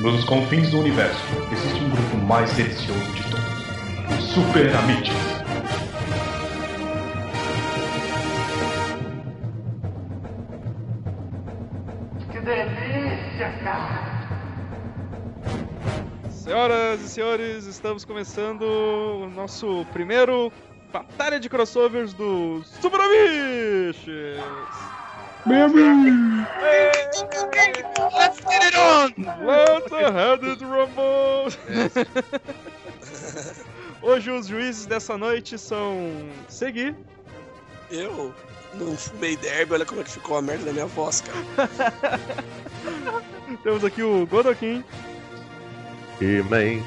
Nos confins do universo, existe um grupo mais delicioso de todos: os Super Amites. Que delícia, cara! Senhoras e senhores, estamos começando o nosso primeiro Batalha de Crossovers do Super Amiches! Let's get it on! Let's have it rumble! Hoje os juízes dessa noite são Segui, Eu não fumei derby, olha como é que ficou a merda da minha voz, cara. temos aqui o Godokin, E man,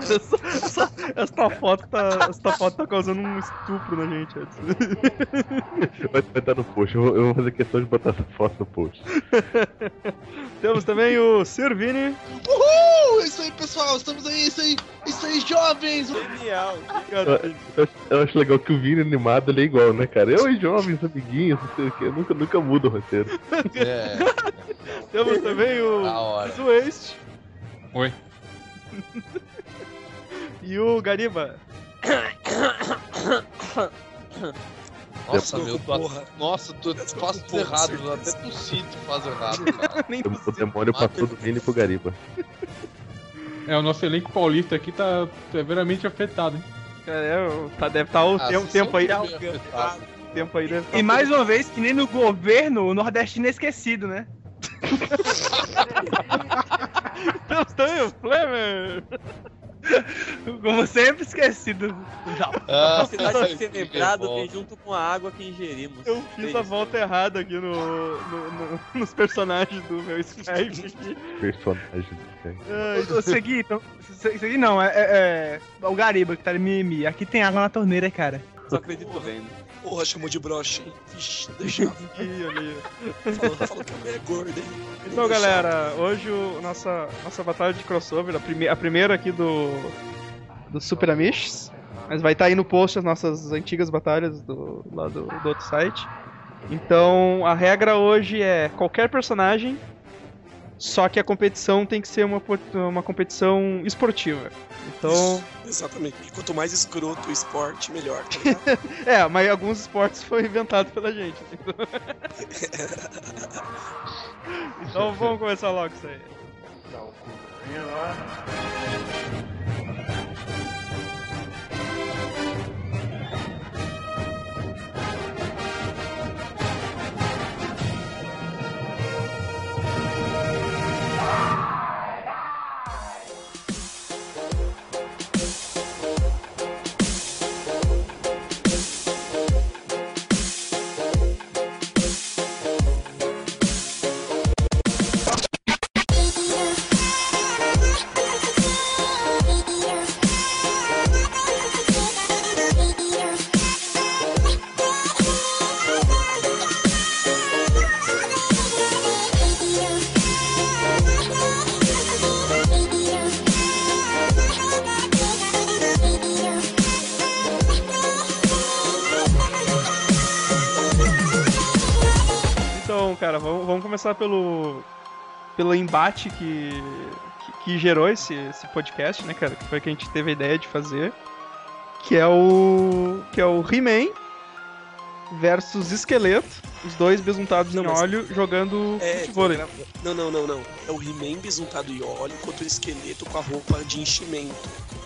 essa, essa- essa foto tá, essa foto tá causando um estupro na gente. vai, vai estar no post. Eu vou, eu vou fazer questão de botar essa foto no post. Temos também o Servini, Uhul! É isso aí, pessoal. Estamos aí, é isso aí. é Isso aí, jovens. Genial. Eu, eu acho- eu acho legal que o Vini animado ele é igual, né, cara? Eu e jovens, amiguinhos, não sei o que. Nunca, nunca muda o roteiro. É, temos também o. Zueste Oi. e o Gariba. Nossa, meu, tu, porra. nossa, tu faz tudo errado, certeza. até tossi tu faz errado, cara. O demônio passou do Vini pro Gariba. É, o nosso elenco paulista aqui tá severamente afetado, hein? Cara, é, tá, deve estar o Ah, tempo, aí. Tempo aí deve tá E mais uma vez, que nem no governo, o nordestino é esquecido, né? Temos também o Flamer. Como sempre esquecido. Não. Ah, Cidade de ser lembrado vem junto com a água que ingerimos. Eu fiz a volta errada aqui no, no- no- nos personagens do meu Skype. Personagem. Ai, Eu segui, então. se- Segui não, é, é- é o Gariba que tá de mimimi. Aqui tem água na torneira, cara. Só acredito vendo. Porra, chamou de broche, hein? Vixe, deixa. aqui, ali. Falou, falou que é gorda, hein? Então, galera, hoje o nossa, nossa batalha de crossover, a, prime a primeira aqui do, do Super Amish. Mas vai estar aí no post as nossas antigas batalhas do, lá do, do outro site. Então, a regra hoje é qualquer personagem, só que a competição tem que ser uma, uma competição esportiva. Então, Isso, Exatamente. E quanto mais escroto o esporte, melhor, tá é, mas alguns esportes foi inventado pela gente. Então vamos começar logo isso aí. Então, começar pelo pelo embate que, que, que gerou esse, esse podcast, né, cara? Que foi que a gente teve a ideia de fazer. Que é o. Que é o He-Man versus Esqueleto. Os dois besuntados Não, em óleo jogando É, futebol. gra- não, não, não, não. É o He-Man besuntado e óleo contra o esqueleto com a roupa de enchimento.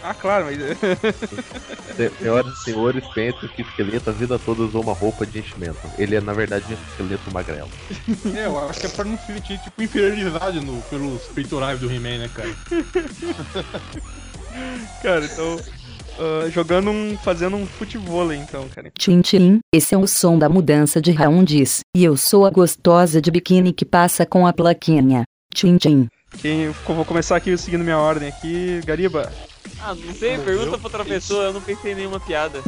Ah, claro, mas. Se- Senhoras e senhores, pensem que o esqueleto a vida toda usou uma roupa de enchimento. Ele é, na verdade, um esqueleto magrelo. É, eu acho que é pra não sentir, tipo, inferioridade no, pelos peitorais do He-Man, né, cara? cara, então. Ah, jogando um. fazendo um futebol, então, cara. Tchim tchim, esse é o som da mudança de rounds, e eu sou a gostosa de biquíni que passa com a plaquinha. Tchim tchim. Quem, vou começar aqui seguindo minha ordem aqui. Gariba. Ah, não sei, pergunta pra outra pessoa, eu não pensei em nenhuma piada.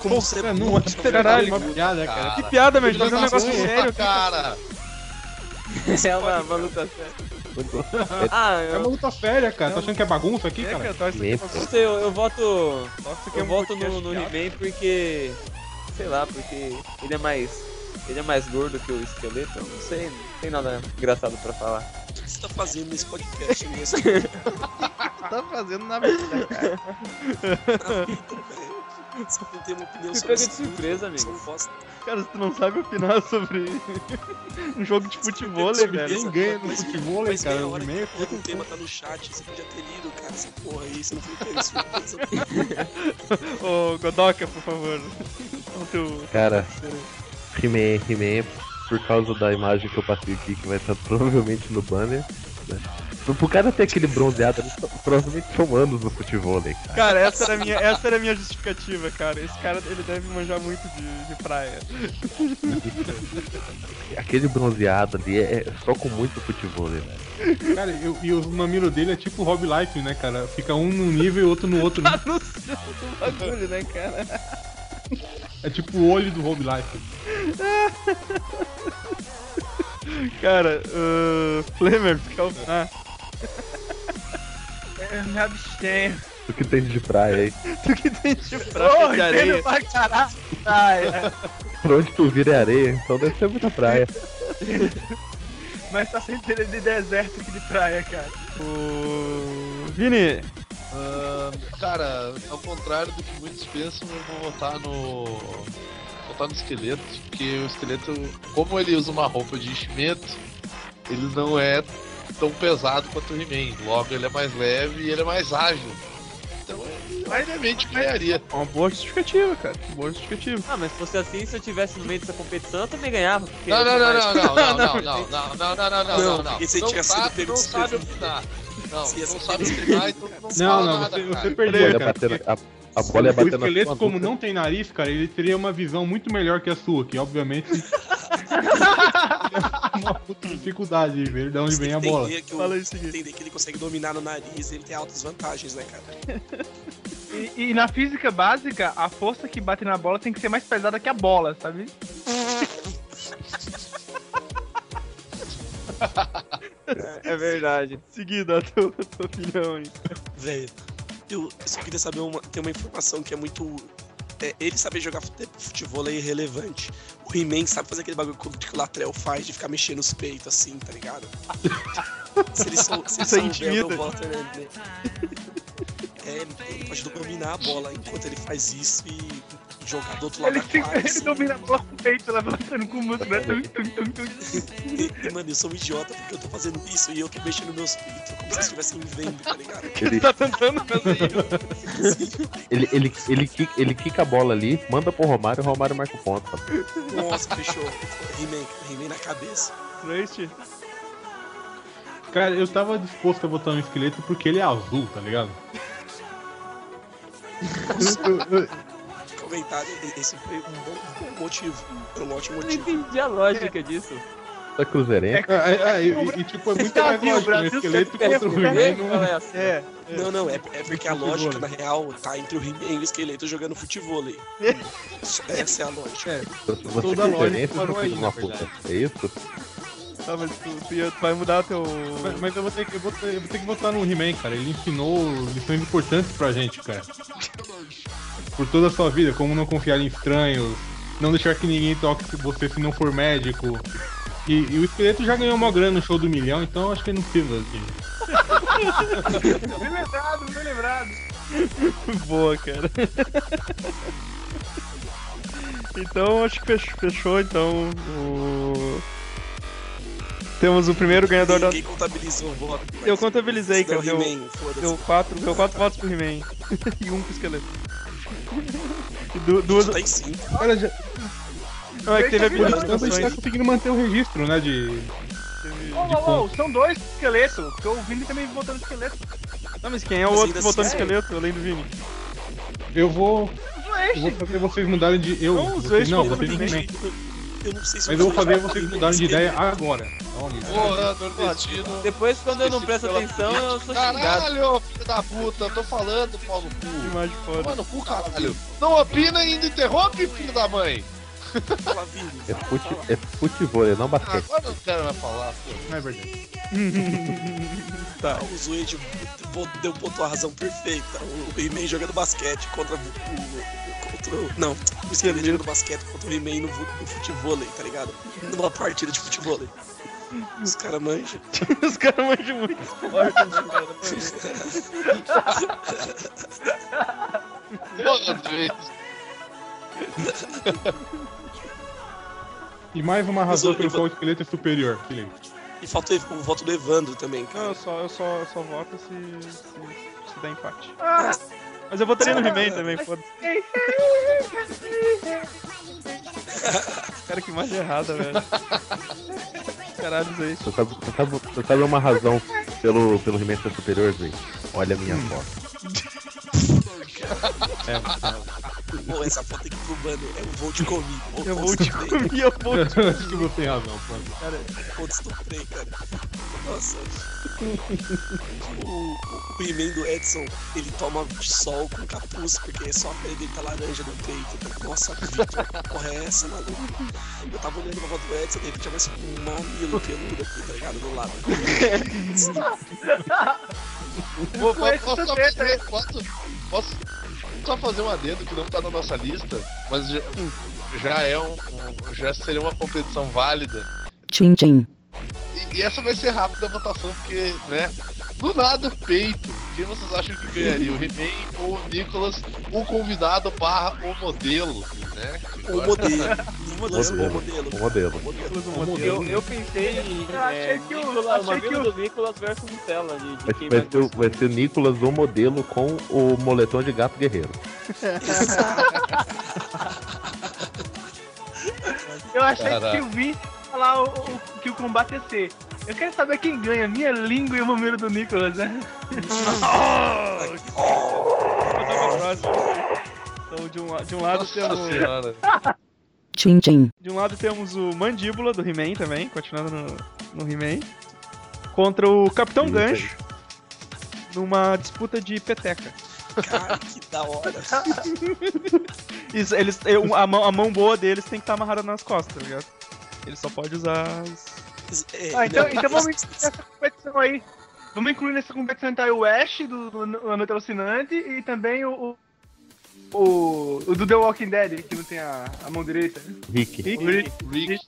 Como você É, não, Caralho, uma piada, cara. Que piada, meu, tá fazendo um negócio sério. cara. É uma, uma luta Ah, É eu, uma luta séria, cara. Tá achando que é bagunça aqui, É, cara? cara, tá, isso aqui é não sei, eu, eu voto. Isso é Eu um voto no, no. He-Man porque. Sei lá, porque ele é mais ele é mais gordo que o esqueleto, eu não sei, não tem nada engraçado pra falar. O que você tá fazendo nesse podcast mesmo? tá fazendo na vida, cara. Você não tem uma opinião sobre pega de surpresa, amigo. Cara, se tu não sabe opinar sobre um jogo de futebol, velho. Quem ganha no Mas- futebol, Mas cara? meia O hora que o tema tá no chat, você podia ter lido, cara, essa porra aí, você não foi de surpresa. Ô, Godoka, por favor. Teu... Cara, He-Man, He-Man, por causa da imagem que eu passei aqui, que vai estar provavelmente no banner, né? Pro cara ter aquele bronzeado, eles provavelmente são anos no futebol, cara. Cara, essa era, a minha, essa era a minha justificativa, cara. Esse cara, ele deve manjar muito de, de praia. Aquele bronzeado ali é é só com muito futebol, velho. Cara, eu- e os mamilos dele é tipo Rob Life, né, cara? Fica um num nível e outro no outro. né? no céu do bagulho, né, cara? É tipo o olho do Rob Life. Cara, uh, Flamer, quer opinar? Eu me abstenho. O que tem de praia aí? Tu que tem de praia Ô, de areia. pra caralho. Praia. Pra onde tu vira é areia, então deve ser muita praia. Mas tá sem ter de deserto aqui de praia, cara. O... Vini, Ah, cara, ao contrário do que muitos pensam, eu vou votar no. vou votar no esqueleto, porque o esqueleto, como ele usa uma roupa de enchimento, ele não é tão pesado quanto o He-Man. Logo, ele é mais leve e ele é mais ágil. Então, ele obviamente ganharia. uma boa justificativa, cara. Boa justificativa. Ah, mas se fosse assim, se eu tivesse no meio dessa competição, eu também ganhava. Não, não, não, não, não, não, não, não, não, não, não, não, não, Não, não, não. porque se Não sido pego não de sabe opinar. Não, não ser sabe opinar, então não Não, fala não, nada, você, perdeu, cara. a, bola ia O bater na esqueleto, sua como não tem nariz, cara, ele teria uma visão muito melhor que a sua, que obviamente. uma puta dificuldade de ver de onde vem a bola. Entender que, o, Fala isso aqui. entender que ele consegue dominar no nariz, ele tem altas vantagens, né, cara? E, e na física básica, a força que bate na bola tem que ser mais pesada que a bola, sabe? É verdade. Seguida, a tua, a tua opinião aí. Velho, eu só queria saber uma, tem uma informação que é muito. É, ele saber jogar fute- futebol é irrelevante. O He-Man sabe fazer aquele bagulho que o Latrell faz de ficar mexendo os peitos assim, tá ligado? se ele, sou, se ele souber, eu voto nele. É, ele pode dominar a bola enquanto ele faz isso e jogar do outro lado Ele, da quadra. ele assim. domina a bola com o peito, levantando com o músculo, né? E, e, mano, eu sou um idiota porque eu tô fazendo isso e eu tô mexendo meus peitos, como se eles estivessem me vendo, tá ligado? Ele, Tá tentando fazer ele, ele, ele, quica, ele quica a bola ali, manda pro Romário e o Romário marca o ponto. Nossa, fechou. He-Man, He-Man na cabeça. Trace, Cara, eu tava disposto a botar um esqueleto porque ele é azul, tá ligado? Comentário, esse foi um bom, bom motivo. Foi um ótimo Eu não motivo. entendi a lógica disso. Tá cruzeirense. Ah, ah, ah, e, e- e, tipo, é muito mais lógico um Brasil esqueleto contra o não- qual é É. Não, não, é, é porque a lógica, na real, tá entre o He-Man e o esqueleto jogando futebol. Essa é a lógica. É, toda é a lógica parou aí, na uma puta. verdade. É isso? Tá, mas tu, tu, ia- tu vai mudar teu. Mas, mas eu, vou ter que, eu, vou ter, eu vou ter que votar no He-Man, cara. Ele ensinou lições importantes pra gente, cara. Por toda a sua vida, como não confiar em estranhos, não deixar que ninguém toque você se não for médico. E, e o esqueleto já ganhou uma grana no show do milhão, então acho que ele não precisa de. Bem lembrado, bem lembrado. Boa, cara. então, acho que fech- fechou, então. O... Temos o primeiro ganhador da. Ninguém contabilizou o voto. Eu contabilizei, cara. Deu Deu, quatro, deu quatro votos pro He-Man. e um pro esqueleto. E du- duas. Tá em cinco. Cara, já, Não, é que teve por enquanto a gente tá habilitações. conseguindo manter o registro, né? De. Ô, ô, ô, são dois esqueletos, porque o Vini também votou no esqueleto. Não, mas quem é o Mas outro que votou no esqueleto, além do Vini? Eu vou. Não Eu vou fazer vocês mudarem de. Eu. Não, os vocês, dois não, vocês. He-Man. Eu não sei se Mas eu vou fazer vocês mudarem de ideia agora. Porra, nordestino. Depois, quando eu não presto atenção, eu sou xingado. Caralho, filho da puta, eu tô falando, pau no cu. Imagem foda. Toma no cu, caralho. Não opina e ainda interrompe, filho da mãe. É, fute, é futebol, é não basquete. Agora eu não quero mais falar, pô. Não é verdade. Tá. O Zuede bo- deu ponto a razão perfeita. O He-Man jogando basquete contra o, o, contra o. Não, o esqueleto jogando basquete contra o He-Man no, no futebol, tá ligado? Numa partida de futebol. Os caras manjam. Os caras manjam muito esporte, né, cara? Vezes. E mais uma razão pelo qual o esqueleto é superior, Felipe. E falta o voto do Evandro também, Não, cara. eu só, eu só, eu só voto se, se, se der empate. Mas eu votaria no He-Man também, foda-se. Cara, que imagem errada, velho. Caralho, isso aí. Você sabe, você sabe, você sabe uma razão pelo, pelo He-Man ser superior, Zé? Olha a minha foto. Pô, essa foto aqui pro mano é um voo de comi. Eu vou te comer, eu vou te Acho que você tem razão, pronto. Cara, Pô, estuprei, cara. Nossa. O, o, He-Man do Edson, ele toma sol com capuz, porque só a pele dele tá laranja no peito. Nossa, Victor, que porra é essa, maluco? Eu tava olhando pra foto do Edson, de repente mais um mamilo peludo aqui, tá ligado? Do lado. Pô, posso, posso, posso, posso só fazer um adendo que não tá na nossa lista, mas já, já é um, um- já seria uma competição válida. Tchim tchim. E, e essa vai ser rápida a votação, porque, né? Do nada, peito. Quem vocês acham que ganharia? O He-Man ou o Nicholas, o convidado barra o modelo, né? O modelo. Nicolas, o modelo. O modelo. o modelo. Eu, eu pensei em. Eu achei é, que o- Nicolas, achei que o- do Nicolas versus Nutella. De, de Vai, vai vai ser, o- vai ser o Nicolas, o modelo, com o moletom de gato guerreiro. Eu achei Caraca. que eu vi falar o, o- que o combate ia ser. Eu quero saber quem ganha, minha língua e o número do Nicolas, né? Então, de um, de um lado Nossa temos. senhora. Tchim tchim. De um lado temos o Mandíbula do He-Man também, continuando no, no He-Man. Contra o Capitão Sim, Gancho. Numa disputa de peteca. Cara, que da hora. Isso, eles, eu- a, mão, a mão boa deles tem que estar amarrada nas costas, tá ligado? Ele só pode usar as... É, Ah, então, então vamos incluir nessa competição aí. Vamos incluir nessa competição então aí o Ash do, do, do Noite Alucinante e também o. O, o, o do The Walking Dead, que não tem a, a mão direita. Rick. O Rick. Rick.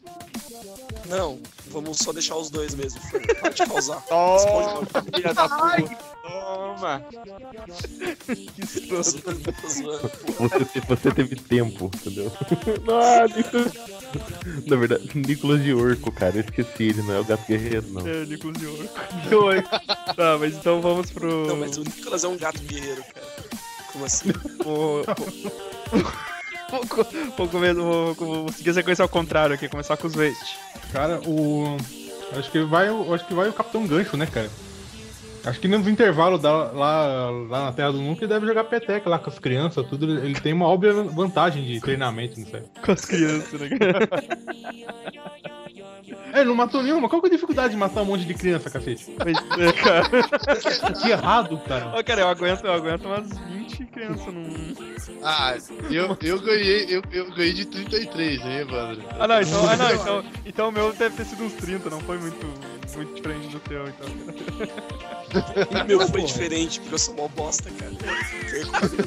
Não, vamos só deixar os dois mesmo. Para de causar. Filha da Ai, Toma! Que zoando. Você, você teve tempo, entendeu? Ah, Nicolas. Na verdade, Nicolas de Orco, cara. Eu esqueci, ele não é o gato guerreiro, não. É, Nicolas de Ouro. dois. Tá, mas então vamos pro... Não, mas o Nicolas é um gato guerreiro, cara. Como assim? Vou, vou, vou, vou, vou- vou seguir a sequência ao contrário aqui, começar com os Waste. Cara, o. Acho que vai o. Acho que vai o Capitão Gancho, né, cara? Acho que nos intervalos da- lá, lá na Terra do Nunca ele deve jogar peteca lá com as crianças, tudo. Ele ele tem uma óbvia vantagem de treinamento, não sei. Com as crianças, né, cara? É, não matou nenhuma. Qual que é a dificuldade de matar um monte de criança, cacete? É, cara. Que errado, cara. Ó, cara, eu aguento, eu aguento umas 20 crianças num. Ah, eu, eu ganhei, eu, eu ganhei de 33, hein, Evandro? Ah, não, então, ah, não, então, então o meu deve ter sido uns 30, não foi muito, muito diferente do teu, então. O meu foi diferente, porque eu sou mó bosta, cara.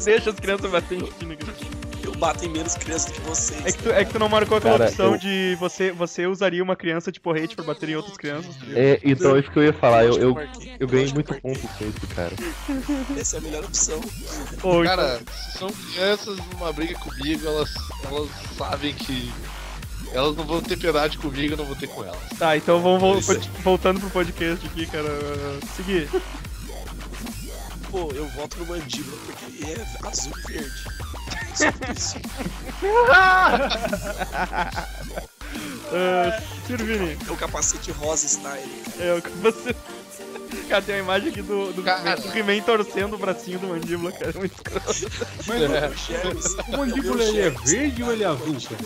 Deixa as crianças bater em cara? Eu bato em menos crianças do que vocês. É que, tu, é que tu não marcou aquela Cara, opção eu- de você, você usaria uma criança de porrete pra bater em outras crianças. É, então é isso que eu ia falar. Eu, eu, eu ganhei muito ponto com isso, cara. Essa é a melhor opção. Ou, Cara, se são crianças numa briga comigo, elas, elas sabem que elas não vão ter piedade comigo, eu não vou ter com elas. Tá, então vamos Isso é. voltando pro podcast aqui, cara. Seguir. Pô, eu voto no mandíbula porque ele é azul e verde. Uh, Sirvini, É o capacete rosa style. é o você. Cara, tem uma imagem aqui do, do, He-Man torcendo o bracinho do mandíbula, cara. É muito escroto. Mas É. O mandíbula ele é verde ou ele é azul, cara?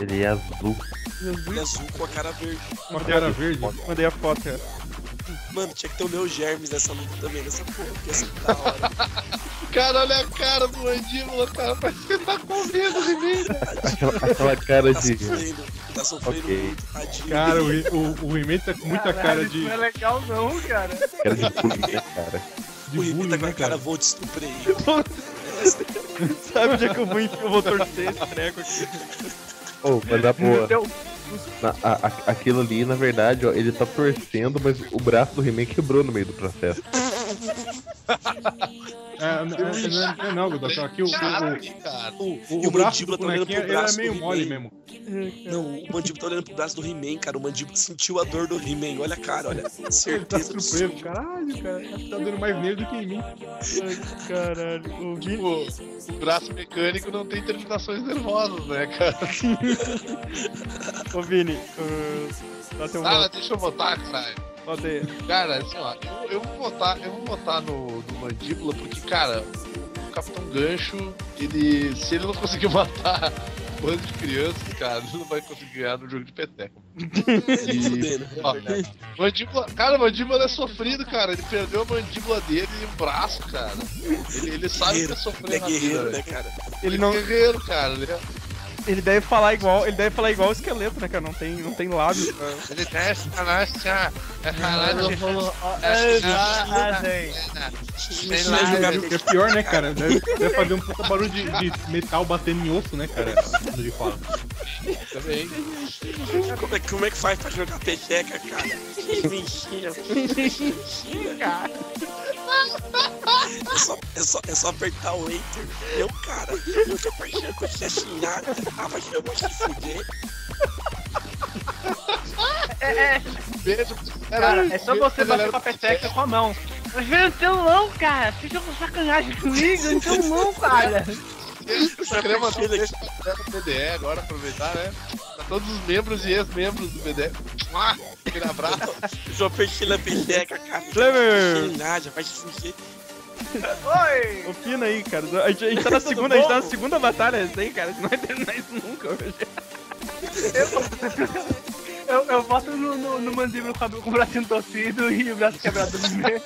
Ele é azul. Ele é azul com a cara verde. Com a cara verde? Mandei a foto, cara. Mano, tinha que ter o meu Germes nessa luta também, nessa porra, porque assim da hora. Cara, olha a cara do mandíbula, cara, parece que ele tá comendo de mim. Aquela, aquela cara Tá de. sofrendo, tá sofrendo Ok. muito, tadinho. Cara, o, o, o He-Man tá com muita cara Caralho, de, Isso não é legal, não, cara. Cara de bullying, né, cara? de o bullying, tá com né, a cara, cara? vou te estuprei. Essa- Sabe onde é que eu vou, eu vou torcer esse treco aqui? Ô, mas na boa. Então, Na- a- a- aquilo ali, na verdade, ó, ele tá torcendo, mas o braço do He-Man quebrou no meio do processo. É, não, é, não, é- não, Godot, aqui o, o, cara. o, o, o o braço mandíbula do tá olhando bonequinho era meio do mole mesmo. Não, o mandíbula tá olhando pro braço do He-Man, cara. O mandíbula sentiu a dor do He-Man. Olha a cara, olha. Ele tá Certeza surpreso, caralho, cara. Tá dando mais nele do que em mim. Caralho, o Vini. O, o braço mecânico não tem terminações nervosas, né, cara? Ô Vini, uh, dá teu Ah, deixa eu votar, caralho. Aí. Cara, assim, ó, eu, eu vou votar, eu vou votar no, no Mandíbula, porque, cara, o Capitão Gancho, ele. Se ele não conseguir matar um bando de crianças, cara, ele não vai conseguir ganhar no jogo de peteca. E, Fudendo. ó, mandíbula, cara, o mandíbula é sofrido, cara. Ele perdeu a mandíbula dele e o braço, cara. Ele, ele sabe que é sofrer Ele é na vida, guerreiro, né, cara? Ele Ele não. é guerreiro, cara. Ele, é- Ele deve falar igual. Ele deve falar igual o esqueleto, né, cara? Não tem, não tem lábios. pra- ele Sei Você lá, vai jogar- velho. É pior, né, cara? Deve, deve fazer um puta barulho de, de metal batendo em osso, né, cara? Quando ele fala. também. Como é, como é que faz pra jogar peteca, cara? Mentira. Mentira. É só, é, só, é só apertar o Enter. Eu, cara, eu tô parecendo com esse assinado. Ah, mas eu vou se fuder. é, é, Beijo. cara, é só você bater com a peteca com a mão. Mas velho, então não, cara. Vocês estão com sacanagem comigo, então não, cara. Eu queria mandar um beijo do BDE agora, aproveitar, né? Pra todos os membros e ex-membros do BDE. Aquele abraço. Apertei na peteca, cara. Nada, vai se fuder. Oi! Opina aí, cara. A gente, a gente tá na segunda, a gente tá na segunda batalha recém, cara. A gente não vai terminar isso nunca hoje. Eu, eu boto no, no, no mandíbula com, o bracinho torcido e o braço quebrado no meio.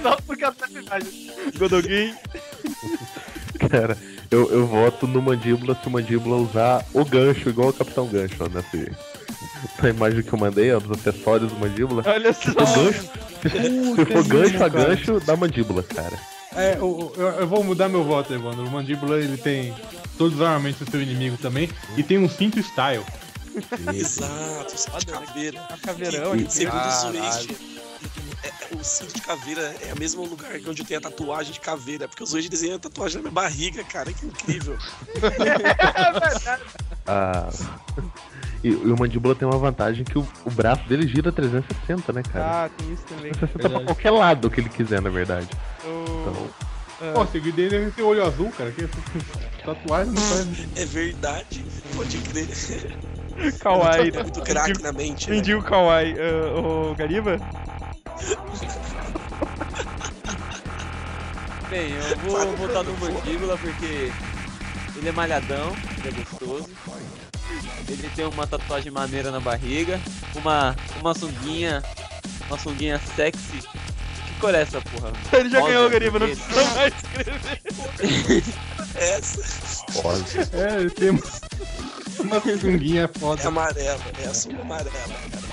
Só porque a personagem. Godoguin. Cara, eu, eu voto no mandíbula se o mandíbula usar o gancho, igual o Capitão Gancho, ó, nessa, na imagem que eu mandei, ó, dos acessórios do mandíbula. Olha só. Se for gancho, se for gancho a gancho, dá mandíbula, cara. É, o- eu, eu vou mudar meu voto, Evandro. O Mandíbula, ele tem todos os armamentos do seu inimigo também. E tem um cinto style. Exato, caveira. A caveirão segundo o. É- é- o cinto de caveira é o mesmo lugar que onde tem a tatuagem de caveira. Porque o Zueste desenha a tatuagem na minha barriga, cara. Que incrível. Ah, e, e o mandíbula tem uma vantagem que o, o braço dele gira 360, né, cara? Ah, tem isso também. 360 pra verdade. qualquer lado que ele quiser, na verdade. O... Pô, o segredo dele deve ter olho azul, cara. Que tatuagem não faz. É verdade. Pode crer. Kawaii. né? Muito craque na mente. né? Entendi o Kawaii. Ah, o Gariba? Bem, eu vou votar no Mandíbula porque ele é malhadão, ele é gostoso. Ele tem uma tatuagem maneira na barriga, uma, uma sunguinha, uma sunguinha sexy. Que cor é essa, porra? Ele já Rosa, ganhou o Gariba, não precisa mais escrever. Essa Foda. É, ele tem uma, uma sunguinha é foda. amarela. É a sua amarela, cara.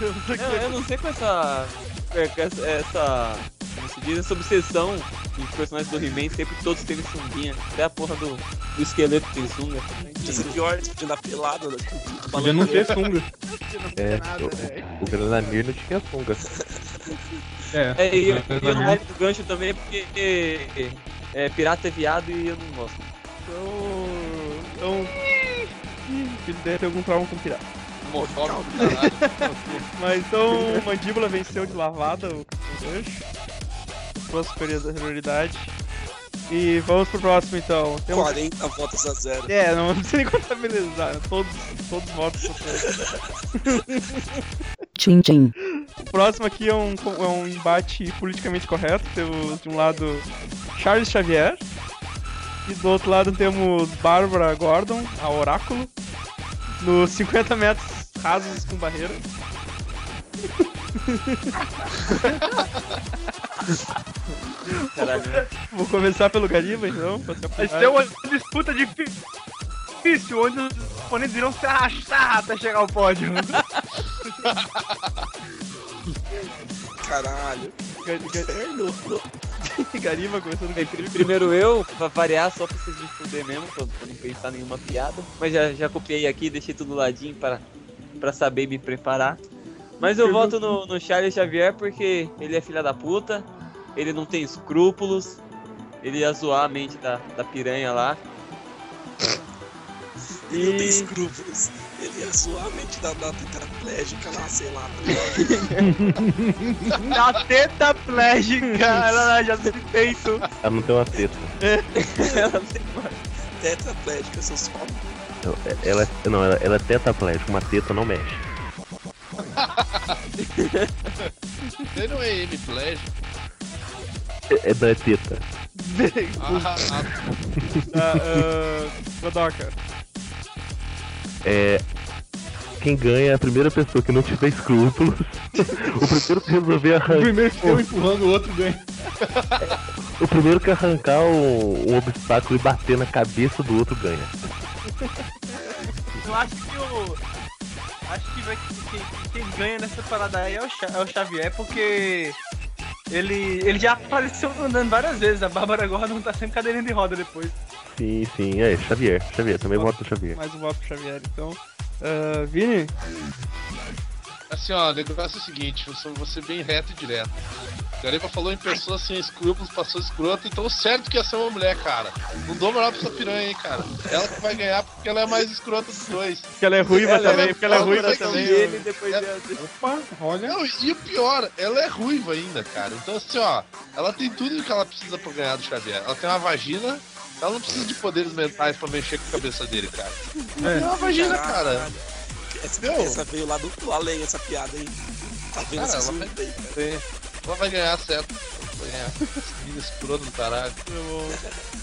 Eu, eu não sei com essa. com essa. essa como se diz? Essa obsessão dos personagens do He-Man, sempre todos têm sunguinha. Até a porra do, do esqueleto tem sunga. Podia ser pior, podiam dar pelado. Né? Podia não ter sunga. É, o, velho. o Granamir não tinha sunga. É, É, e eu, eu não gosto do gancho também porque é, pirata é viado e eu não gosto. Então. Então. Ele deve ter algum trauma com pirata. Mas então, Mandíbula venceu de lavada o Capitão Gancho. Sua superioridade. E vamos pro próximo então. Tem um... 40 votos a zero. É, não precisa nem contabilizar. Todos, todos os votos são todos. Tchim tchim. O próximo aqui é um, é um embate politicamente correto. Temos de um lado Charles Xavier. E do outro lado temos Bárbara Gordon, a Oráculo. Nos 50 metros rasos com barreira. Caralho, né? Vou começar pelo Gariba então. apoiar. ser uma disputa difícil, onde os oponentes irão se arrastar até chegar ao pódio. Caralho. Gariba começando Bem, pri- primeiro eu, pra variar, só pra vocês me fuder mesmo, pra, pra não pensar nenhuma piada. Mas já, já copiei aqui, deixei tudo ladinho para, pra saber me preparar. Mas eu voto no, no Charles Xavier porque ele é filha da puta, ele não tem escrúpulos, ele ia zoar a mente da, da piranha lá. Ele não tem escrúpulos. Ele ia zoar a mente da, da tetraplégica lá, sei lá. Na teta plégica, ela já se feito. Ela não tem uma teta. Ela tem uma- Tetraplégica, seus é- ela, é- não, ela, ela é tetraplégica, uma teta não mexe. Ele não é M-Flash. É, é, é teta. Ah, ah, Ah, ah, Godoka. É. Quem ganha é a primeira pessoa que não tiver escrúpulos. o primeiro que resolver O arrancar. primeiro que eu empurrando o outro ganha. O primeiro que arrancar um, um obstáculo e bater na cabeça do outro ganha. Eu acho que o. Acho que vai, quem, quem ganha nessa parada aí é o, é o Xavier, porque ele, ele já apareceu andando várias vezes. A Bárbara Gordon tá sempre cadeirinha de roda depois. Sim, sim, é, Xavier. Xavier, também voto no Xavier. Mais um voto pro Xavier, então. Ah, Vini? Assim, ó, o negócio é o seguinte, eu vou ser bem reto e direto. O Gariba falou em pessoas sem escrúpulos, passou escroto, então certo que ia ser uma mulher, cara. Não dou moral pra essa piranha, hein, cara. Ela que vai ganhar porque ela é a mais escrota dos dois. Porque ela é ruiva Ela também, é porque ela é ruiva também. depois É- ia- Opa, olha. Não, e o pior, ela é ruiva ainda, cara. Então, assim, ó, ela tem tudo que ela precisa pra ganhar do Xavier. Ela tem uma vagina, ela não precisa de poderes mentais pra mexer com a cabeça dele, cara. Ela tem uma vagina, cara. Essa, essa veio lá do, do além, essa piada, hein? Tá vendo Cara, essa ela vai- aí. Ela vai ganhar, certo. Vai ganhar. Menina escrota do caralho. Eu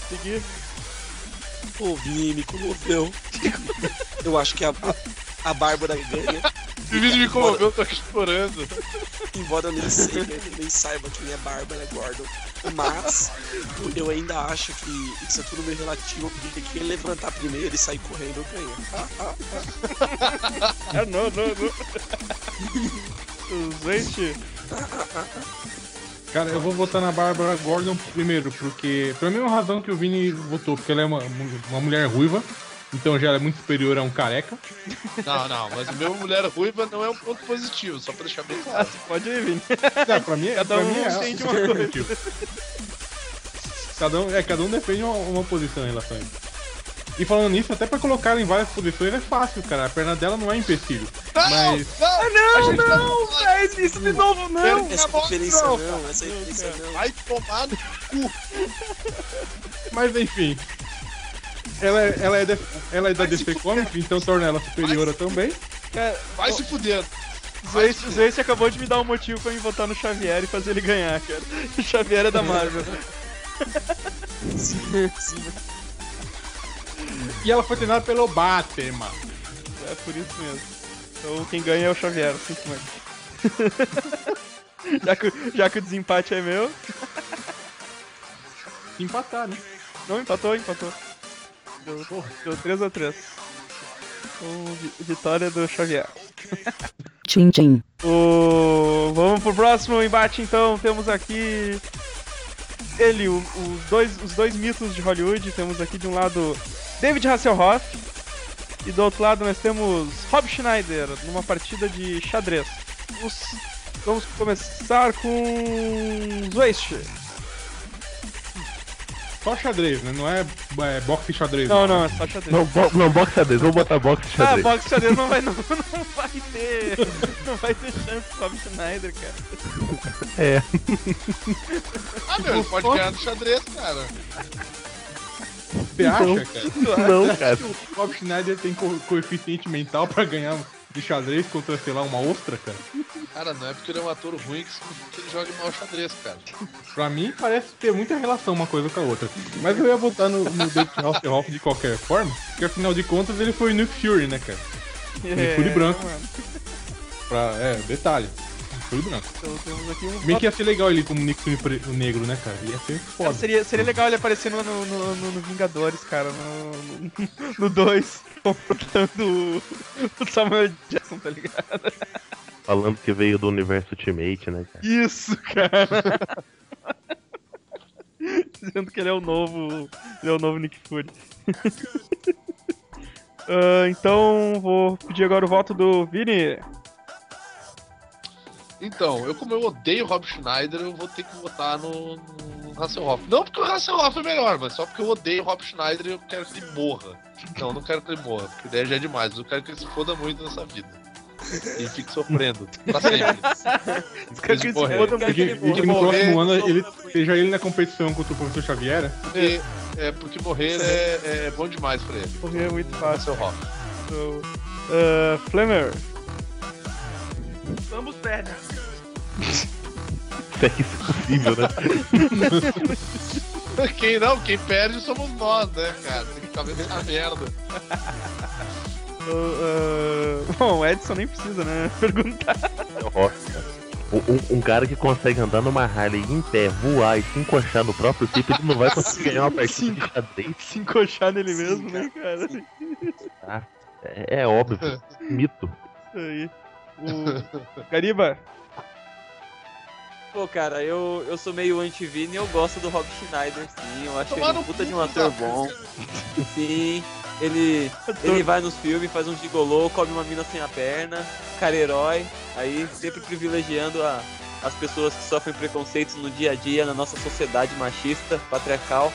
seguir. O Vini me comoveu. Eu acho que a, a, a Bárbara ganha. O vídeo me comoveu, eu tô aqui chorando. Embora eu nem, sei, nem saiba quem é Bárbara Gordon. Mas eu ainda acho que isso é tudo meio relativo, porque quem levantar primeiro e sair correndo ganha. Ah, ah, ah. Ah, não, não, não. Gente, Cara, eu vou votar na Bárbara Gordon primeiro, porque. Pela mesma razão que o Vini votou, porque ela é uma, uma mulher ruiva, então já ela é muito superior a um careca. Não, não, mas o meu mulher ruiva não é um ponto positivo, só pra deixar bem claro. pode ir, Vini. É, pra mim, é- Cada pra um mim é super uma coisa. positivo. Cada um, é, cada um defende uma, uma posição em relação a isso. E falando nisso, até pra colocar ela em várias posições é fácil, cara. A perna dela não é empecilho. Mas. Não, Não, não, velho, isso de novo não. Essa acabou, referência não, não, essa referência não. Vai tomar no cu. Mas enfim. Ela, é- ela, é, de- ela é da DC Comics, então torna ela superior também. Cara, Vai se fudendo. o Zeist acabou de me dar um motivo pra me votar no Xavier e fazer ele ganhar, cara. O Xavier é da Marvel. E ela foi treinada pelo Batman. É por isso mesmo. Então quem ganha é o Xavier, simplesmente. já, que, já que o desempate é meu. Empatar, né? Não, empatou, empatou. Deu, deu 3x3. Então, vi- vitória do Xavier. Tchim tchim. O... Vamos pro próximo embate então. Temos aqui ele, o- os, dois, os dois mitos de Hollywood. Temos aqui de um lado David Hasselhoff e do outro lado nós temos Rob Schneider numa partida de xadrez. Os- Vamos começar com Zwist. Só xadrez, né? Não é, é boxe xadrez. Não, não, é só xadrez. Não, bo não boxe xadrez, vamos botar boxe Ah, xadrez. boxe xadrez não vai, não, não vai ter. Não vai ter chance com o Schneider, cara. É. Ah, meu, ele pode ganhar no xadrez, cara. Você acha, cara? Não, cara. O Bob Schneider tem co coeficiente mental pra ganhar de xadrez contra, sei lá, uma ostra, cara? Cara, não é porque ele é um ator ruim que ele joga mal xadrez, cara. Pra mim, parece ter muita relação uma coisa com a outra. Mas eu ia votar no, no David Hasselhoff de qualquer forma, porque afinal de contas ele foi o Nick Fury, né, cara? É, Fury branco. mano. Pra, é, detalhe. Fury branco. Então temos aqui um. Bem que ia ser legal ele como Nick Fury negro, né, cara? Ia ser Cara, foda. seria, seria legal ele aparecer no, no, no- no- no Vingadores, cara, no 2, confrontando o- Samuel Jackson, tá ligado? falando que veio do universo Ultimate, né, cara? Isso, cara. Dizendo que ele é o novo. Ele é o novo Nick Fury. Ah, então, vou pedir agora o voto do Vini. Então, eu como eu odeio Rob Schneider, eu vou ter que votar no, no Hasselhoff. Não porque o Hasselhoff é melhor, mas só porque eu odeio Rob Schneider e eu quero que ele morra. Não, não quero que ele morra, porque a ideia já é demais. Eu quero que ele se foda muito nessa vida. E fique sofrendo. Pra sempre. Quero que ele se foda E que, e que no morrer, próximo ano ele seja ele na competição contra o professor Xavier. Porque, é, porque morrer é, é bom demais pra ele. Morrer é muito fácil. Hasselhoff. So, ah, Flamer. Ambos perdem. Isso é isso possível, né? Quem não, quem perde somos nós, né, cara? Tem que ficar vendo essa merda. Ah, ah, bom, o Edson nem precisa, né? Perguntar. Nossa, cara. Um, um- cara que consegue andar numa Harley em pé, voar e se encoxar no próprio tipo, ele não vai conseguir ganhar uma partida de xadrez. Se encoxar nele mesmo, né, cara? Tá? É, é óbvio. Mito. Isso aí. O Gariba. Pô, cara, eu, eu sou meio anti-Vini e eu gosto do Rob Schneider, sim. Eu acho Tomar ele um puta de um ator bom. Sim, ele, ele vai nos filmes, faz um gigolô, come uma mina sem a perna, cara herói, aí sempre privilegiando a, as pessoas que sofrem preconceitos no dia a dia na nossa sociedade machista, patriarcal.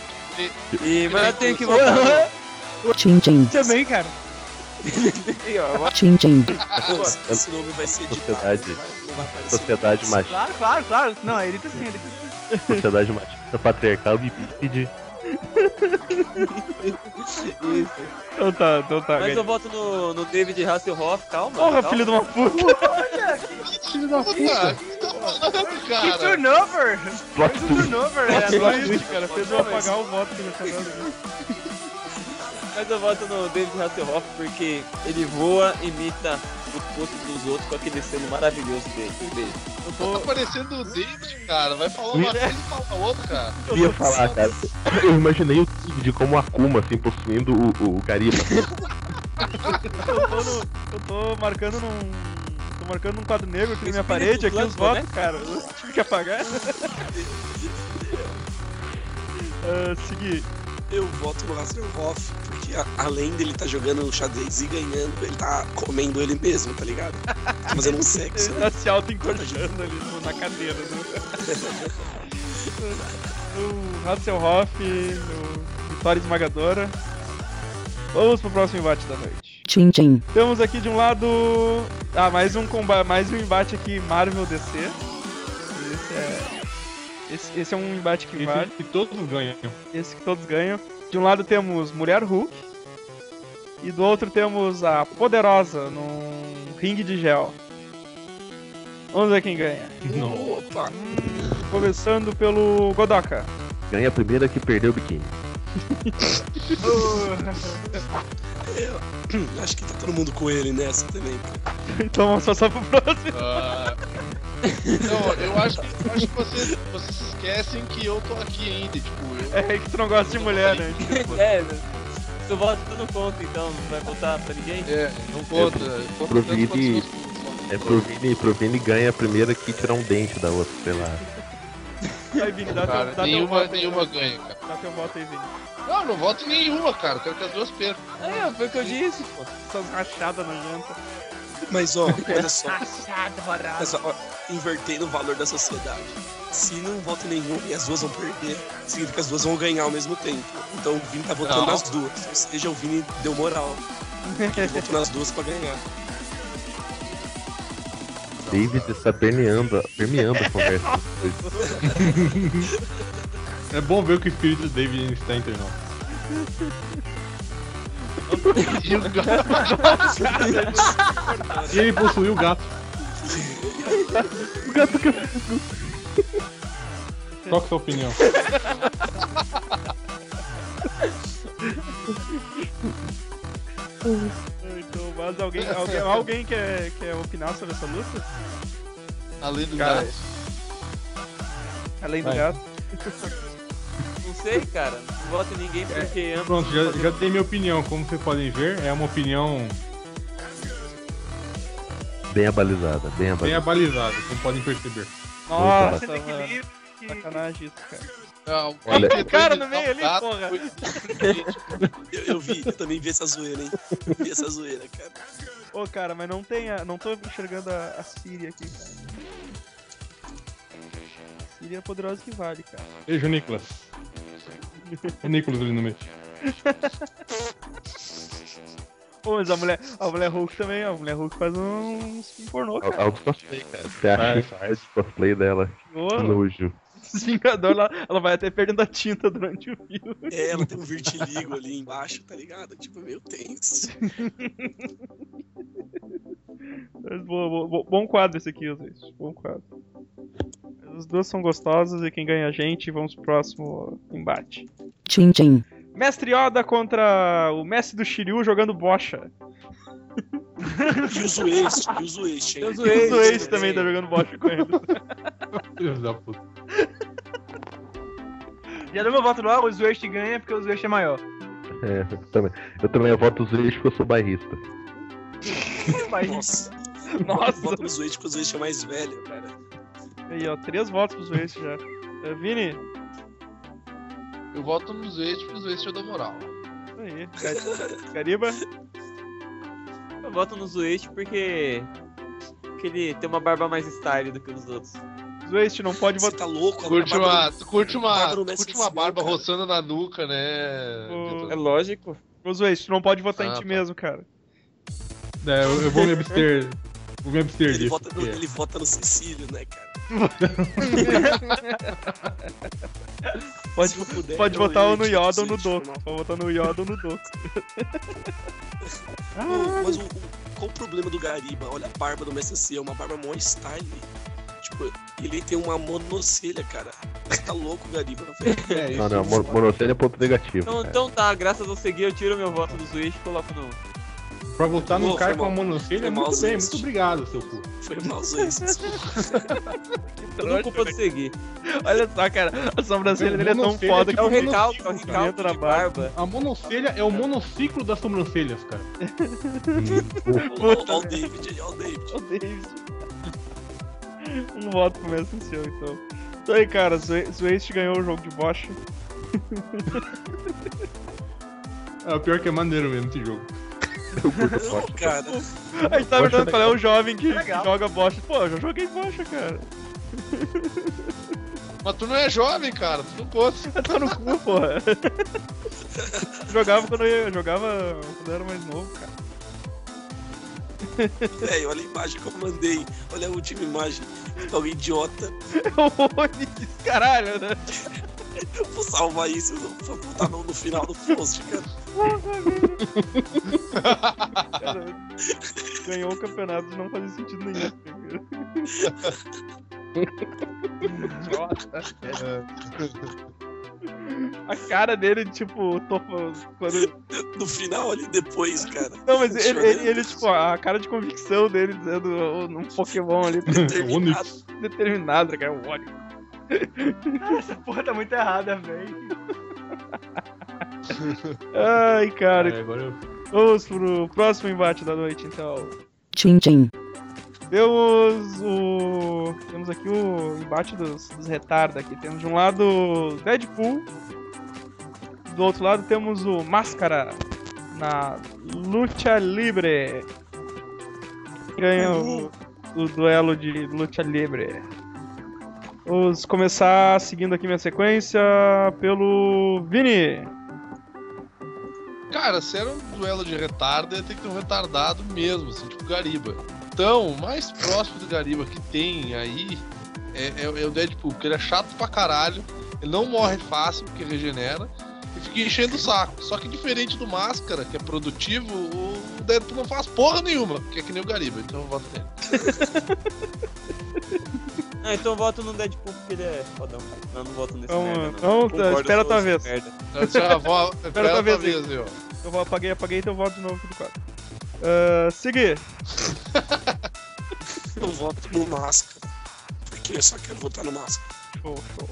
E, mas eu tenho que votar no... Tchim tchim. Também, cara. Tchim tchim. Esse nome vai ser editado. Sociedade, não vai- não vai aparecer. sociedade machista, Claro, claro, claro. Não, ele tá sim, ele tá sim. sociedade machista patriarcal e bípede. Isso. Então tá, então tá. Mas eu voto no, no David Hasselhoff, calma. Porra, calma. filho de uma puta. Filho da puta, que turnover! Fez um turnover, É, é, isso, cara. Fez eu apagar o voto que ele tá dando. Mas eu voto no David Hasselhoff porque ele voa, imita o posto dos outros com aquele selo maravilhoso dele. dele. Eu Tá tô. parecendo o David, cara. Vai falar uma coisa e fala outra, cara. Eu ia falar, cara. Eu imaginei o David como Akuma, assim, possuindo o, o Gariba. Eu tô, no, eu tô marcando num. Tô marcando num quadro negro aqui na minha parede, aqui os votos, cara. Eu tive que apagar. Ah, seguir. Eu voto no Hasselhoff, porque a- além dele tá jogando xadrez e ganhando, ele tá comendo ele mesmo, tá ligado? Tá fazendo um sexo. Ele tá se auto-encorjando ali no- na cadeira. Né? o Hasselhoff, no Vitória Esmagadora. Vamos pro próximo embate da noite. Tchim tchim. Temos aqui de um lado. Ah, mais um combate, mais um embate aqui Marvel DC. Esse é. Esse, esse é um embate que vale. Esse que todos ganham. Esse que todos ganham. De um lado temos Mulher Hulk. E do outro temos a Poderosa num ringue de gel. Vamos ver quem ganha. Não. Opa! Começando pelo Godoka. Ganha a primeira que perdeu o biquíni. Acho que tá todo mundo com ele nessa também. então vamos passar pro próximo. Ah, Não, eu acho que, eu acho que vocês, vocês esquecem que eu tô aqui ainda, tipo, eu. É que tu não gosta de mulher, né? É, tu vota não conta então, não vai votar pra ninguém? É, não conta. conta pro Vini- É pro Vini, pro Vini ganha a primeira que tirar um dente da outra, sei lá. Vai, Vini, dá, Cara, teu, dá teu nenhuma, voto aí. nenhuma ganha, cara. Dá teu voto aí, Vini. Não, não voto em nenhuma, cara. Quero que as duas percam. É, foi o que eu disse, pô. Essas rachadas nojentas. Mas ó, olha só. Rachado, Olha horrado. só, ó, invertendo o valor da sociedade. Se não vota nenhum e as duas vão perder, significa que as duas vão ganhar ao mesmo tempo. Então o Vini tá votando Não. nas duas. Ou seja, o Vini deu moral. Ele votou nas duas pra ganhar. David está permeando, permeando a conversa. É bom ver que o espírito do David está entre nós. E ele possuiu o gato. o gato que Qual que é a sua opinião? Então, mas alguém, alguém, alguém quer, quer opinar sobre essa luta? Além do Cara, gato. Além do Vai. gato. Não sei, cara. Não voto em ninguém porque ambos Pronto, já, já dei minha opinião. Como vocês podem ver, é uma opinião Bem abalizada, bem Bem abalizada. como podem perceber. Nossa, Muito mano. Sacanagem isso, cara. Não, Olha- o cara no meio ali, porra. Eu, eu vi, eu também vi essa zoeira, hein? Eu vi essa zoeira, cara. Ô, cara, mas não tem a, não tô enxergando a, a Siri aqui, cara. Siri é poderosa que vale, cara. Beijo, Nicolas. O Nicolas ali no meio. Pô, mas a mulher, a mulher Hulk também, a mulher Hulk faz um, um pornô, cara. Alto cosplay, cara. Você acha faz cosplay dela? Que nojo. Vingador, ela, ela vai até perdendo a tinta durante o filme. É, ela tem um vertiligo ali embaixo, tá ligado? Tipo, meio tenso. Mas boa, boa, boa- bom quadro esse aqui, vocês. Bom quadro. As duas são gostosas e quem ganha a gente, vamos pro próximo embate. Tchim tchim. Mestre Yoda contra o mestre do Shiryu jogando bocha. E o Zueste, e o Zueste, hein? O Zueste também tá jogando bocha com ele. Filhos da puta. Já deu meu voto no ar, o Zwest ganha porque o Zwest é maior. É, eu também. Eu também voto os eixos porque eu sou bairrista. Nossa. Nossa. Bota no Zueste porque o Zueste é mais velho, cara. Aí, ó, três votos pro Zueste já. É, Vini? Eu voto no Zwest porque o Zwest eu dou moral. Aí. Gariba? Eu voto no Zueste porque. porque ele tem uma barba mais style do que os outros. Zueste não pode Você votar. tá louco? Curte A uma, barba tu curte uma, curte em uma barba cara. roçando na nuca, né? Vitor? É lógico. Ô, Zueste, tu não pode votar em Ah, ti tá. mesmo, cara. É, eu, eu vou me abster. Vou me abster Ele disso. vota, no, porque- ele vota no Cecílio, né, cara? Pode, Se puder, pode votar ou no Yoda ou no Doku. Pode votar no Yoda ou no Doku. Mas o, o- qual o problema do Gariba? Olha a barba do Mestre C, é uma barba mó style. Tipo, ele tem uma monocelha, cara. Você tá louco, Gariba, velho. É, isso. Não, não, mon- monocelha é ponto negativo. Então, cara. então tá, graças ao seguir eu tiro meu voto do Zueste e coloco no. Pra votar num cara com a monocelha, muito mal, bem, muito obrigado, seu cu. Foi mal, Zueste. Tudo culpa do seguir. Olha só, cara. A sobrancelha dele é tão foda é que É o recalque, é o recalque da barba. A monocelha é o monociclo das sobrancelhas, cara. Olha o David aí, olha o David. Ô, David. Um voto pro mestre seu, então. Isso aí, cara. Zueste ganhou o jogo de bocha. É, o pior que é maneiro mesmo esse jogo. Não, cara. A gente tava Bocha perguntando qual é o jovem que Legal. joga bocha. Pô, eu já joguei bocha, cara. Mas tu não é jovem, cara, tu não gosta. Tá no cu, porra. jogava quando eu, eu jogava quando eu era mais novo, cara. Velho, olha a imagem que eu mandei. Olha a última imagem. Alguém idiota. É o Onix, caralho, né? Vou salvar isso, vou botar no, no final do post, cara. Cara, ganhou o campeonato de não fazer sentido nenhum. Idiota. A cara dele, tipo, topa, quando... No final ali depois, cara. Não, mas ele, ele, ele, tipo, a cara de convicção dele dizendo "Oh, num Pokémon ali Determinado. determinado, cara, o Onix. Essa porra tá muito errada, velho. Ai, cara. É, agora eu... Vamos pro próximo embate da noite, então. Tchim tchim. Temos o. Temos aqui o embate dos, dos retarda aqui. Temos de um lado Deadpool. Do outro lado temos o Máscara na Lucha Libre. Ganha o, o duelo de Lucha Libre. Vamos começar seguindo aqui minha sequência pelo Vini. Cara, se era um duelo de retardo, ia ter que ter um retardado mesmo, assim, tipo Gariba. Então, o mais próximo do Gariba que tem aí é, é- é o Deadpool, porque ele é chato pra caralho, ele não morre fácil porque regenera, e fica enchendo o saco. Só que diferente do Máscara, que é produtivo, o Deadpool não faz porra nenhuma, que é que nem o Gariba, então eu voto nele. Ah, então eu voto no Deadpool porque ele é fodão. Não, não voto nesse Então, merda, não. então, Concordo, espera a tua vez. merda. Então, espera a tua vez vez aí, ó. Eu vou- apaguei, apaguei, então eu volto de novo do quadro. Uh, seguir. Eu voto no Máscara. Porque eu só quero votar no Máscara. Show, show.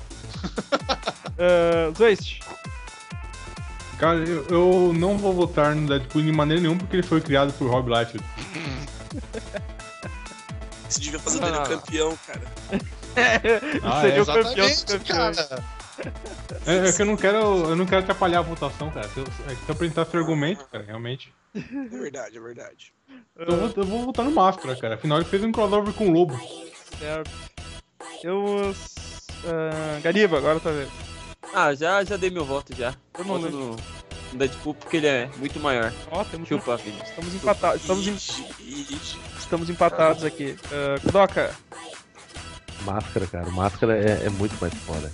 uh, Zoist. Cara, eu, eu não vou votar no Deadpool de maneira nenhuma porque ele foi criado por Rob Liefeld. Você devia fazer Não, dele o campeão, cara. Ah, seria é, o campeão dos campeões. cara. É, é que eu não quero. Eu não quero atrapalhar a votação, cara. Se eu, é que se eu apresentar seu argumento, cara, realmente. É verdade, é verdade. Eu vou, eu vou votar no Máscara, cara. Afinal ele fez um crossover com o Lobo. Certo. Eu. Uh, Gariba, agora tá vendo. Ah, já, já dei meu voto já. Eu Voto no, no Deadpool porque ele é muito maior. Ó, temos Chupa, filho. Estamos empatados. Estamos, em- estamos empatados aqui. Uh, Kudoka, Máscara, cara. Máscara é, é muito mais foda.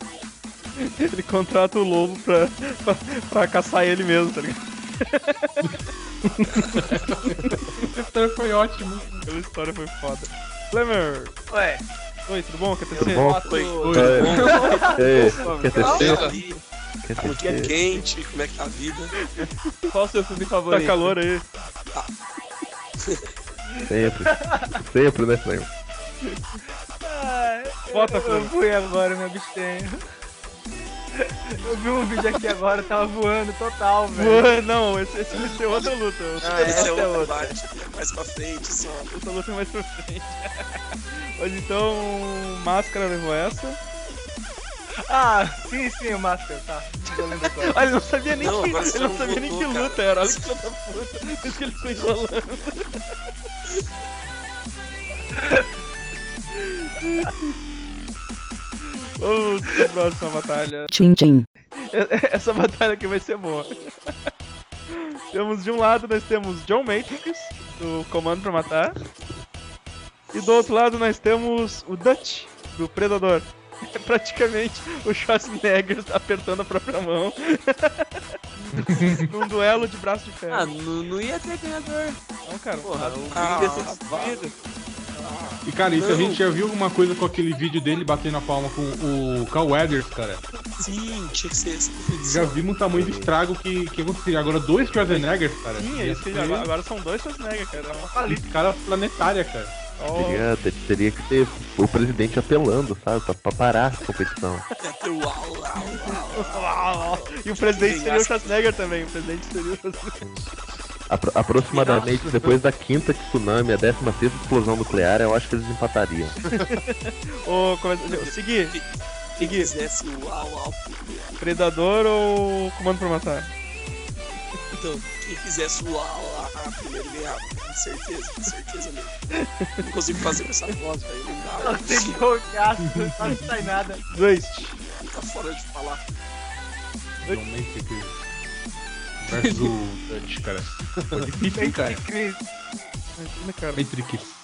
ele contrata o lobo pra, pra, pra caçar ele mesmo, tá ligado? Essa história foi ótimo. Aquela história foi foda. Flamer! Ué, Oi, tudo bom? Quer ter Tudo bom? Fala tecer? aí, Quer como que é quente, como é que tá a vida. Qual o seu filme Tá favorito? calor aí. Sempre. Sempre, né, Flame? Ai, Bota, eu, eu fui agora, me abstenho. Eu vi um vídeo aqui agora, tava voando total, velho. Boa, não, esse, esse vai ser outra luta. Ah, Esse é outro outra. debate, mais pra frente só. Outra luta mais pra frente. Mas então, Máscara levou essa. Ah, sim, sim, o Máscara, tá. Olha, ele não sabia nem, Não, que, ele não sabia nem que votou, cara. luta era. Olha que filho da puta. Por isso que ele foi enrolando. Vamos pra próxima batalha. Tchim tchim. Essa batalha aqui vai ser boa. temos de um lado nós temos John Matrix, do Comando pra Matar. E do outro lado nós temos o Dutch, do Predador. É praticamente o Schwarzenegger apertando a própria mão. Num duelo de braço de ferro. Ah, não, não ia ter ganhador. não, cara. Porra, Ah, ia ser destruído. E cara, isso a Não. gente já viu alguma coisa com aquele vídeo dele batendo a palma com o Cal Weathers, cara. Sim, tinha que ser essa Já vimos o tamanho do estrago que, que aconteceria. Agora dois Schwarzeneggers, cara. Sim, é que ser agora, agora são dois Schwarzenegger, cara. É uma uma escala planetária, cara. Ó, Teria, te- teria que ter o presidente apelando, sabe? Pra, pra parar a competição. E o presidente seria o Schwarzenegger também. O presidente seria o Schwarzenegger. Apro- aproximadamente depois da quinta tsunami, a décima sexta explosão nuclear, eu acho que eles empatariam. Ô, come- seguir. Quem Seguir. quisesse o au, au. Predador ou Comando pra Matar? Então, quem fizesse o au, au, primeiro ganhava. Com certeza, com certeza mesmo. Não consigo fazer com essa voz, velho. Não dá. Nossa, que roucaço, não sai nada. Dois. Tá fora de falar. John Matrix versus o Dutch, cara. Pô, difícil, hein, cara. Imagina, cara. Matrix.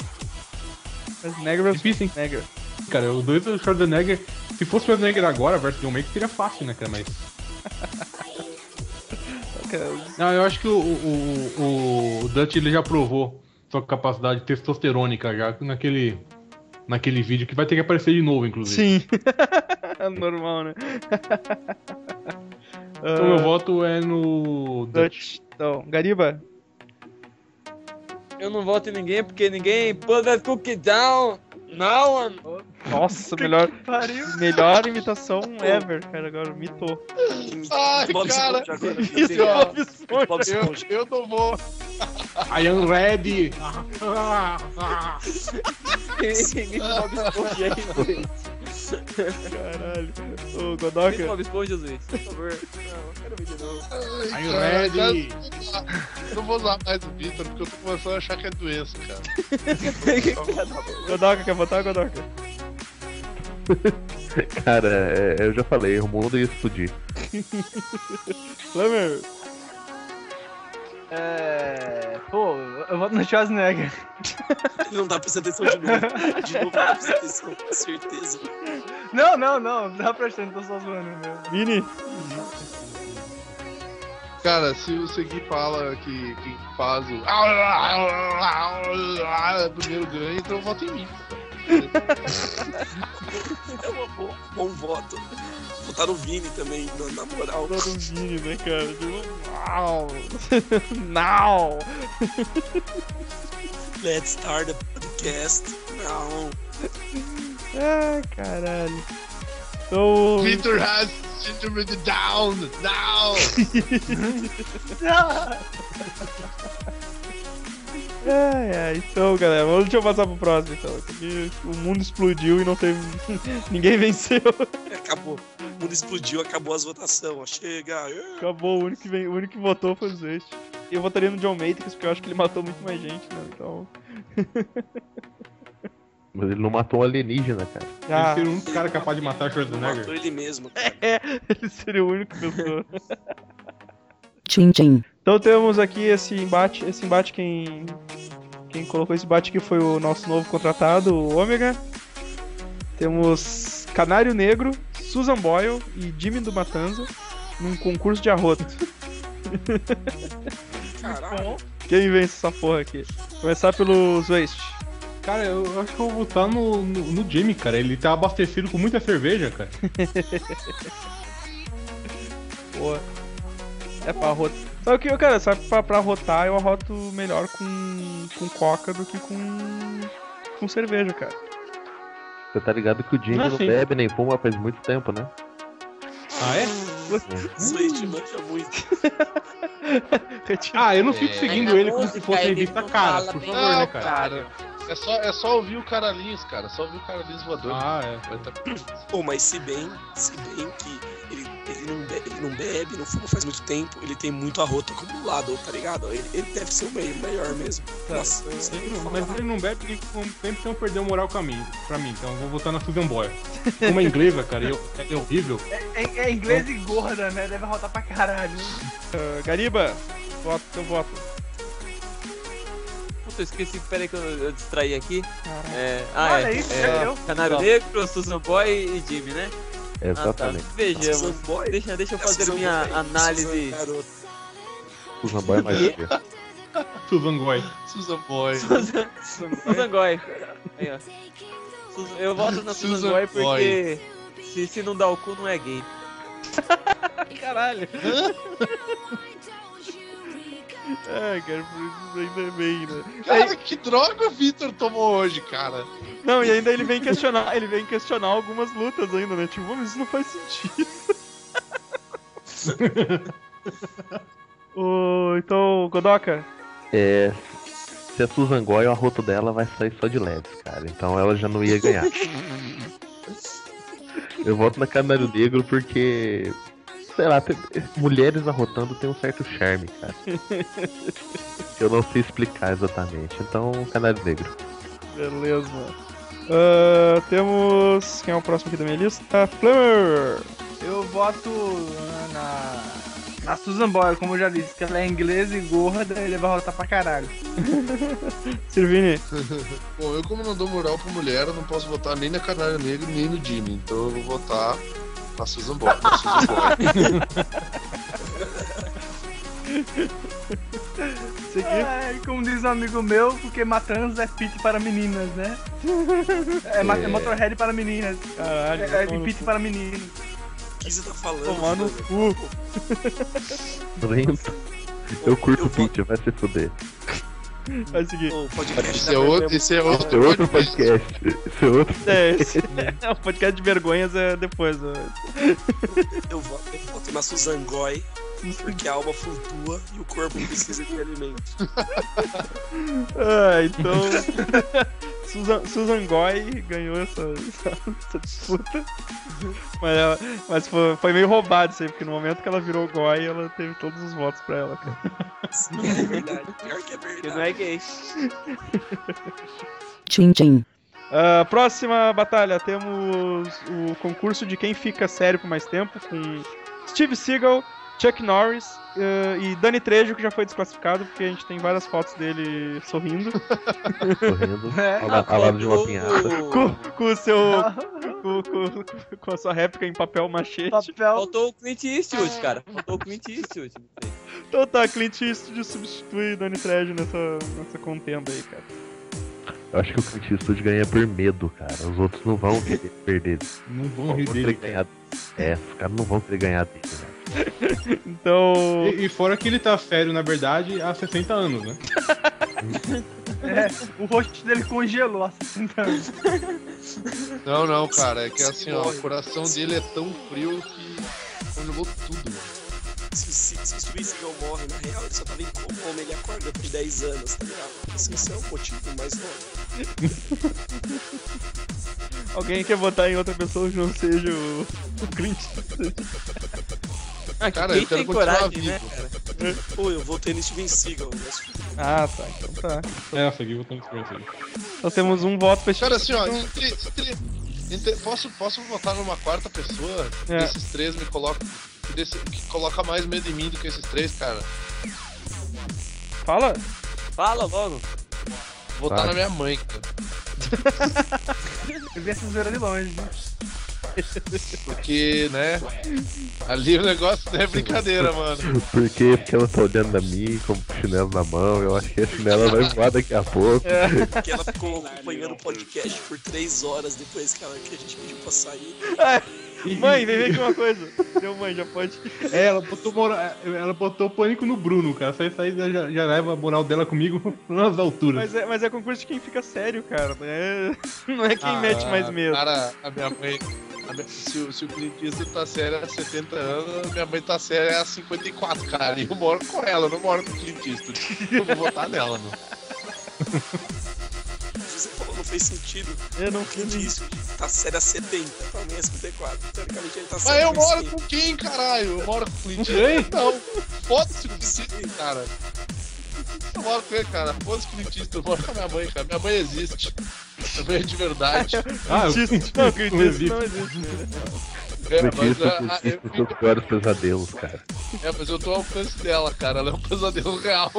Schwarzenegger versus Difícil, hein? Schwarzenegger. Cara, o dois do Schwarzenegger. Se fosse o Schwarzenegger agora versus John Matrix, seria fácil, né, cara? Mas. Não, eu acho que o, o, o, o Dutch ele já provou sua capacidade testosterônica já naquele. Naquele vídeo que vai ter que aparecer de novo, inclusive. Sim. Normal, né? Então meu Ah, voto é no Dutch. Dutch. Então, Gariba. Eu não voto em ninguém porque ninguém put that cookie down. Now one. Nossa, melhor, melhor imitação ever, cara. Agora mitou. Ai, Bob cara. Agora. Isso, Bob Esponja. Bob Eu, eu não vou. I am ready! Ninguém Bob Esponja aí, Luiz. Caralho. Ô, Godoka. Bob Esponja, Luiz. Por favor. Não, quero ver de novo. Ai, I'm cara, ready! Eu não vou usar mais o Victor porque eu tô começando a achar que é doença, cara. Godoka, quer votar, Godoka? Cara, é- eu já falei, o mundo ia explodir. Flamer. É. Pô, eu voto no Schwarzenegger. Não tá prestando atenção de novo. De novo, não tá prestando atenção, com certeza. Não, não, não, não dá prestando, tô só zoando mesmo. Vini. Cara, se o Segui fala que quem faz o. Primeiro ganha, então eu voto em mim. É um bom, bom voto. Votar no Vini também, na, na moral. Todo um Vini, né, cara? Tipo, Uau. Now. Let's start the podcast now. Ai, caralho. Então. Victor has syndrome down now! É, é, então, galera, vamos- deixa eu passar pro próximo, então. O mundo explodiu e não teve. Ninguém venceu. Acabou. O mundo explodiu, acabou as votações. Chega. Acabou, o único que, vem- o único que votou foi o Zest. Eu votaria no John Matrix, porque eu acho que ele matou muito mais gente, né? Então. Mas ele não matou um alienígena, cara. Ah, Ele ser um cara capaz de matar Matou Schwarzenegger. ele mesmo. é, ele seria o único pessoa. Tchim tchim. Então temos aqui esse embate. Esse embate quem. Quem colocou esse embate aqui foi o nosso novo contratado, o Ômega. Temos Canário Negro, Susan Boyle e Jimmy do Matanza num concurso de arroto. Caralho. Quem vence essa porra aqui? Começar pelo Waste. Cara, eu acho que eu vou votar no, no, no Jimmy, cara. Ele tá abastecido com muita cerveja, cara. Boa. É pra arrotar. Sabe o que, cara? Sabe pra, pra arrotar eu arroto melhor com, com coca do que com. com cerveja, cara. Você tá ligado que o Jimmy Ah, não sim. bebe nem fuma faz muito tempo, né? Ah, é? Switch manja muito. Ah, eu não fico É. seguindo ele como se fosse revista cara, por favor, né, Não, cara? cara. É só, é só ouvir o Caralhinhos, cara. Só ouvir o Caralhinhos voador. Ah, é. Tá... Pô, mas se bem, se bem que ele, não bebe, ele não bebe, não fuma faz muito tempo, ele tem muito arroto acumulado, tá ligado? Ele, ele deve ser o meio, melhor mesmo. Nossa, não sei o que Não. Mas ele não bebe nem com tempo então perdeu moral com a mim, pra mim. Então eu vou votar na Susan Boyle. Uma inglesa, cara, eu, é horrível. É, é inglês e gorda, né? Deve rotar pra caralho. Ah, Gariba, voto, teu voto. Puta, eu esqueci, peraí que eu, eu distraí aqui. É, ah, Olha é. isso, é, já deu. Canário Tá. Negro, Susan Boy e Jimmy, né? Ah, tá. Exatamente. Vejamos. Boy? Deixa, deixa eu fazer minha Boy, análise. Susan Boy é mais. Susan Goy. Susan Boy. Susan, Susan Goy. Aí, ó. Susan- eu voto na Susan, Susan Goy Boy. porque se, se não dá o cu, não é gay. Caralho. É, cara, por isso ainda bem, né? Cara, que droga o Victor tomou hoje, cara. Não, e ainda ele vem questionar, ele vem questionar algumas lutas ainda, né? Tipo, mas isso não faz sentido. Ô, então, Godoka, É. Se a Susan Goy, o arroto dela vai sair só de leves, cara. Então ela já não ia ganhar. Eu voto na Canário Negro porque. Sei lá, tem- mulheres arrotando tem um certo charme, cara. Eu não sei explicar exatamente. Então, Canário Negro. beleza. Ah, temos. Quem é o próximo aqui da minha lista? Flamer! Eu voto na, na Susan Boyle, como eu já disse, que ela é inglesa e gorda e ele vai rotar pra caralho. Servini. Bom, eu como não dou moral pra mulher, eu não posso votar nem na Canário Negro, nem no Jimmy. Então eu vou votar na Susan Boy. Na Susan Boy. É, como diz um amigo meu, porque Matanza é pit para meninas, né? É, ma- é Motorhead para meninas. Caralho, É, é pit para meninos. O que você tá falando? No Fernando? cu. Lento. Eu curto Eu vou- Pitch, vai se fuder. Vai seguir. O podcast Esse é outro, esse é outro, Esse é outro podcast. Esse é outro. É, esse. É, o podcast de vergonhas é depois. ó. Eu voto, eu voto na Susan Goy, porque a alma flutua e o corpo precisa de alimento. Ah, então. Susan, Susan Goy ganhou essa, essa, essa disputa. Mas, ela- mas foi, foi meio roubado isso aí, porque no momento que ela virou Goy, ela teve todos os votos pra ela. cara. É verdade. Pior que é Porque não verdade. é gay. Tchim tchim. Ah, próxima batalha, temos o concurso de quem fica sério por mais tempo, com Steve Seagal, Chuck Norris ah, e Danny Trejo, que já foi desclassificado, porque a gente tem várias fotos dele sorrindo. Correndo. É. Ao, la- ao lado de uma pinhada. com, com o seu. com, com- com a sua réplica em papel machete. Papel. Faltou o Clint Eastwood, cara. Faltou o Clint Eastwood. Então tá, Clint Eastwood substitui Danny Trejo nessa, nessa contenda aí, cara. Eu acho que o Clint Eastwood ganha por medo, cara. Os outros não vão querer perder. Não vão Vão rir querer dele. ganhar. É, os caras não vão querer ganhar dele, né? Então. E, e fora que ele tá sério, na verdade, há 60 anos, né? É, o rosto dele congelou há 60 anos. Não, não, cara, é que assim, ó, o coração dele é tão frio que congelou tudo, mano. Se, se, se o Sweet Seagal morre, na real, ele só tava em coma, ele acorda por 10 anos, tá ligado? Esse esse é o motivo mais novo. Alguém quer votar em outra pessoa que não seja o, o Clint? Ah, Cara, quem eu quero tem continuar coragem, né, vivo. cara? Pô, eu votei no Steven Seagal, mas Ah, tá. Então tá. É, essa aqui eu tô esperando isso aí. Então temos um voto pra Cara, assim, ó, entre- entre- entre- posso, posso votar numa quarta pessoa? É. Desses três me coloca. Que, desse- que coloca mais medo em mim do que esses três, cara. Fala? Fala logo. Votar Vai. na minha mãe, cara. Eu vi essa zoeira de longe. né? Porque, né? Ali o negócio não é brincadeira, mano. Por quê? Porque ela tá olhando a mim com o chinelo na mão. Eu acho que a chinela vai voar daqui a pouco. porque ela ficou acompanhando o podcast por 3 horas depois que, ela, que a gente pediu pra sair. Mãe, vem ver aqui uma coisa. Deu mãe, já pode. É, ela botou, mora... ela botou pânico no Bruno, cara. Só isso aí já, já leva a moral dela comigo nas alturas. Mas é, mas é concurso de quem fica sério, cara. Não é, não é quem Ah, mete mais medo. Cara, a minha mãe. a minha- se, o- se o Clint Eastwood tá sério há 70 anos, a minha mãe tá séria há 54, cara. E eu moro com ela, eu não moro com o Clint Eastwood. Eu vou votar nela, meu. Você falou, não fez sentido. Eu não Clint Eastwood tá sério a 70, pra mim é 54. Teoricamente ele tá Mas eu moro 100. com quem, caralho? Eu moro com o Clint. Não, foda-se o Clint cara. Eu moro com ele, cara. Foda-se o Clint Eastwood. Eu moro com a minha mãe, cara. Minha mãe existe. Minha mãe é de verdade. Ah, Clint Eastwood- não, Clint não existe. não existe. É, mas, a- eu, é os piores pesadelos, cara. é, mas eu tô ao alcance dela, cara. Ela é um pesadelo real.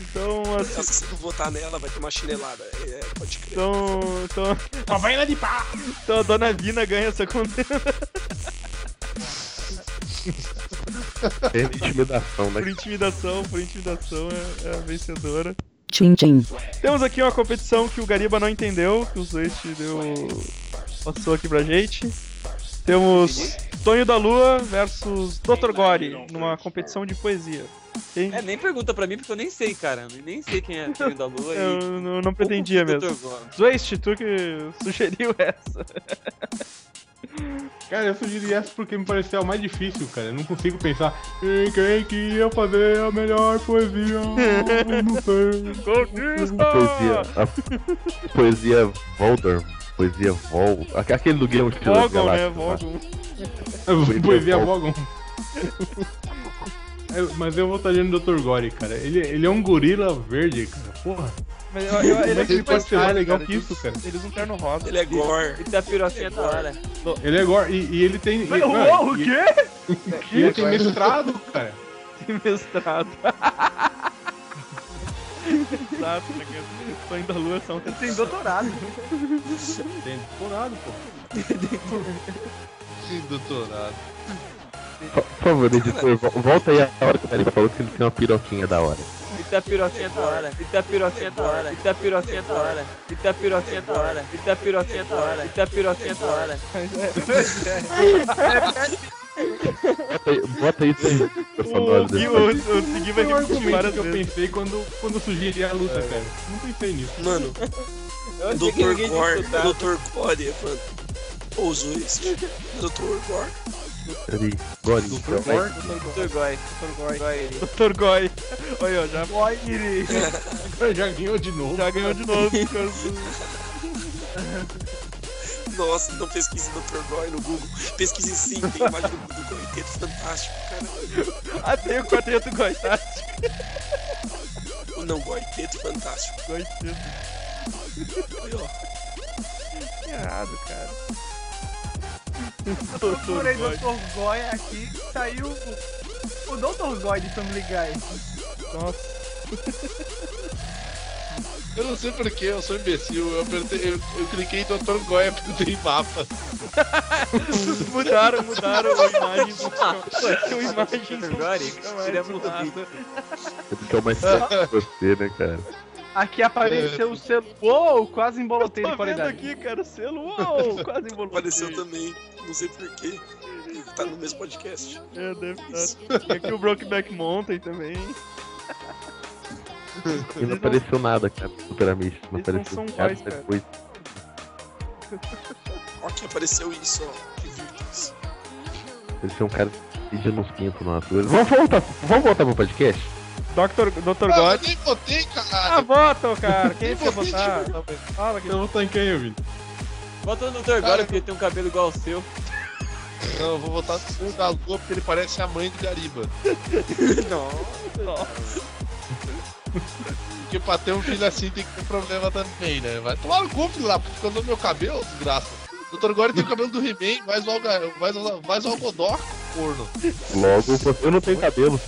Então, assim. Se não votar nela, vai ter uma chinelada. É, pode crer. Então. Então. Uma vaina de pá! Então a dona Vina ganha essa contenda É intimidação, né? por intimidação. Por intimidação é, é a vencedora. Tchim tchim. Temos aqui uma competição que o Gariba não entendeu, que o Zoist deu. passou aqui pra gente. Temos Tonho da Lua versus Dr. Gore, numa competição de poesia. Quem- É, nem pergunta pra mim porque eu nem sei, cara. Nem sei quem é Filho da Lua Eu e. não, não pretendia mesmo. Zoist, tu que sugeriu essa. Cara, eu sugeri essa porque me pareceu a mais difícil, cara. Eu não consigo pensar em quem que ia fazer a melhor poesia. Eu não sei. Poesia. A poesia Voldor. Poesia Vol. aque- Aquele do Guilherme Estilo Vogon, né? Vogon. Poesia Vogon. É, Mas eu votaria no Dr. Gore, cara. Ele, ele é um gorila verde, cara. Porra. Mas eu, eu, ele, é ele pode ser mais legal que ele, isso, cara? Ele usa um terno rosa. Ele é gore. E da pirocinha da hora. Ele é gore. E, e ele tem. Mas, e- uou, mano, o e- quê? E ele tem mestrado, cara. Tem mestrado. Exato, né? Sonho da Lua são Ele tem doutorado. Tem doutorado, pô. Que doutorado. Por favor, editor, vo- volta aí a hora que o Gariba falou que ele tem uma piroquinha da hora. E da pirocinha da hora. E da pirocinha da hora. E da pirocinha da hora. E da pirocinha da hora. E da pirocinha da hora. E da pirocinha da hora. Bota aí, bota aí tem O Gui, o, o Segui vai repetir várias que eu vezes. pensei quando, quando sugeri a luta, cara. Não pensei nisso. Mano, Eu Dr. Gore. Dr. Gore, mano. Ouso isso. Dr. Gore. Ali, Gore. Dr. Gore. Dr. Gore. Dr. Goi. Olha, ó, já, Já ganhou de novo. já ganhou de novo. Nossa, não pesquise Dr. Gore no Google. Pesquise sim, tem imagem do, do Quarteto Fantástico, cara. Ah, tem o quarteto tá? Ou não, Quarteto Fantástico. Cedo. Aí, ó. Errado, cara. Procurei Dr. Goi. Dr. Goy aqui, saiu o, o Dr. Goy de Family Guy. Nossa. Eu não sei porquê, eu sou imbecil. Eu, apertei, eu, eu cliquei em Dr. Goya porque tem mapa. Mudaram, mudaram a imagem uma imagem Dr. do Gore. Fica mais Seria muito mudada. bico. Ele quer mais de você, né, cara? Aqui apareceu o selo. Uou, quase embolotei de vendo qualidade. aqui, cara, o selo. Uou, quase embolou. Apareceu também. Não sei porquê. Tá no mesmo podcast. É, deve estar. Tem aqui o Brokeback Mountain também. E não apareceu nada, cara, do Super Amish. Não Eles não apareceu são nada cara. depois. Ó, que apareceu isso, ó. Divirtam-se. Eles são um cara pedindo uns pintos na natureza. Vamos voltar, vamos voltar pro podcast? Dr. Dr. Ah, God. eu nem votei, Ah, caralho. vota, cara. Quem votei, votar? Fala que Você votou em quem, Vini? Bota no Dr. Gore, porque ele tem um cabelo igual ao seu. Não, eu vou votar no da Lua porque ele parece a mãe do Gariba. Porque pra ter um filho assim tem que ter problema também, né? Vai tomar no cu, filho lá, porque ficou no meu cabelo, desgraça. Dr. Gore tem o cabelo do He-Man, mais o, alga, mais, o, mais o algodó, corno. Logo, você não tem cabelo.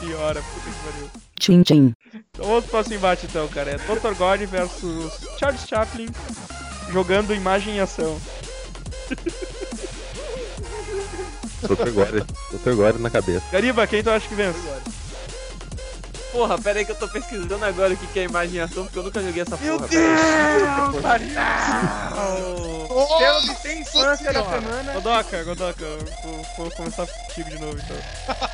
Piora, puta que pariu. Tchim tchim. Então vamos pro próximo embate então, cara. É Dr. God versus Charles Chaplin jogando imagem em ação. Dr. Gore. Dr. Gore na cabeça. Gariba, quem tu acha que vence? Porra, pera aí que eu tô pesquisando agora o que que é imaginação, porque eu nunca joguei essa Meu porra. Deus! Não! Pelo de tem infância da semana. Godoka, Godoka, eu vou, vou começar contigo de novo então.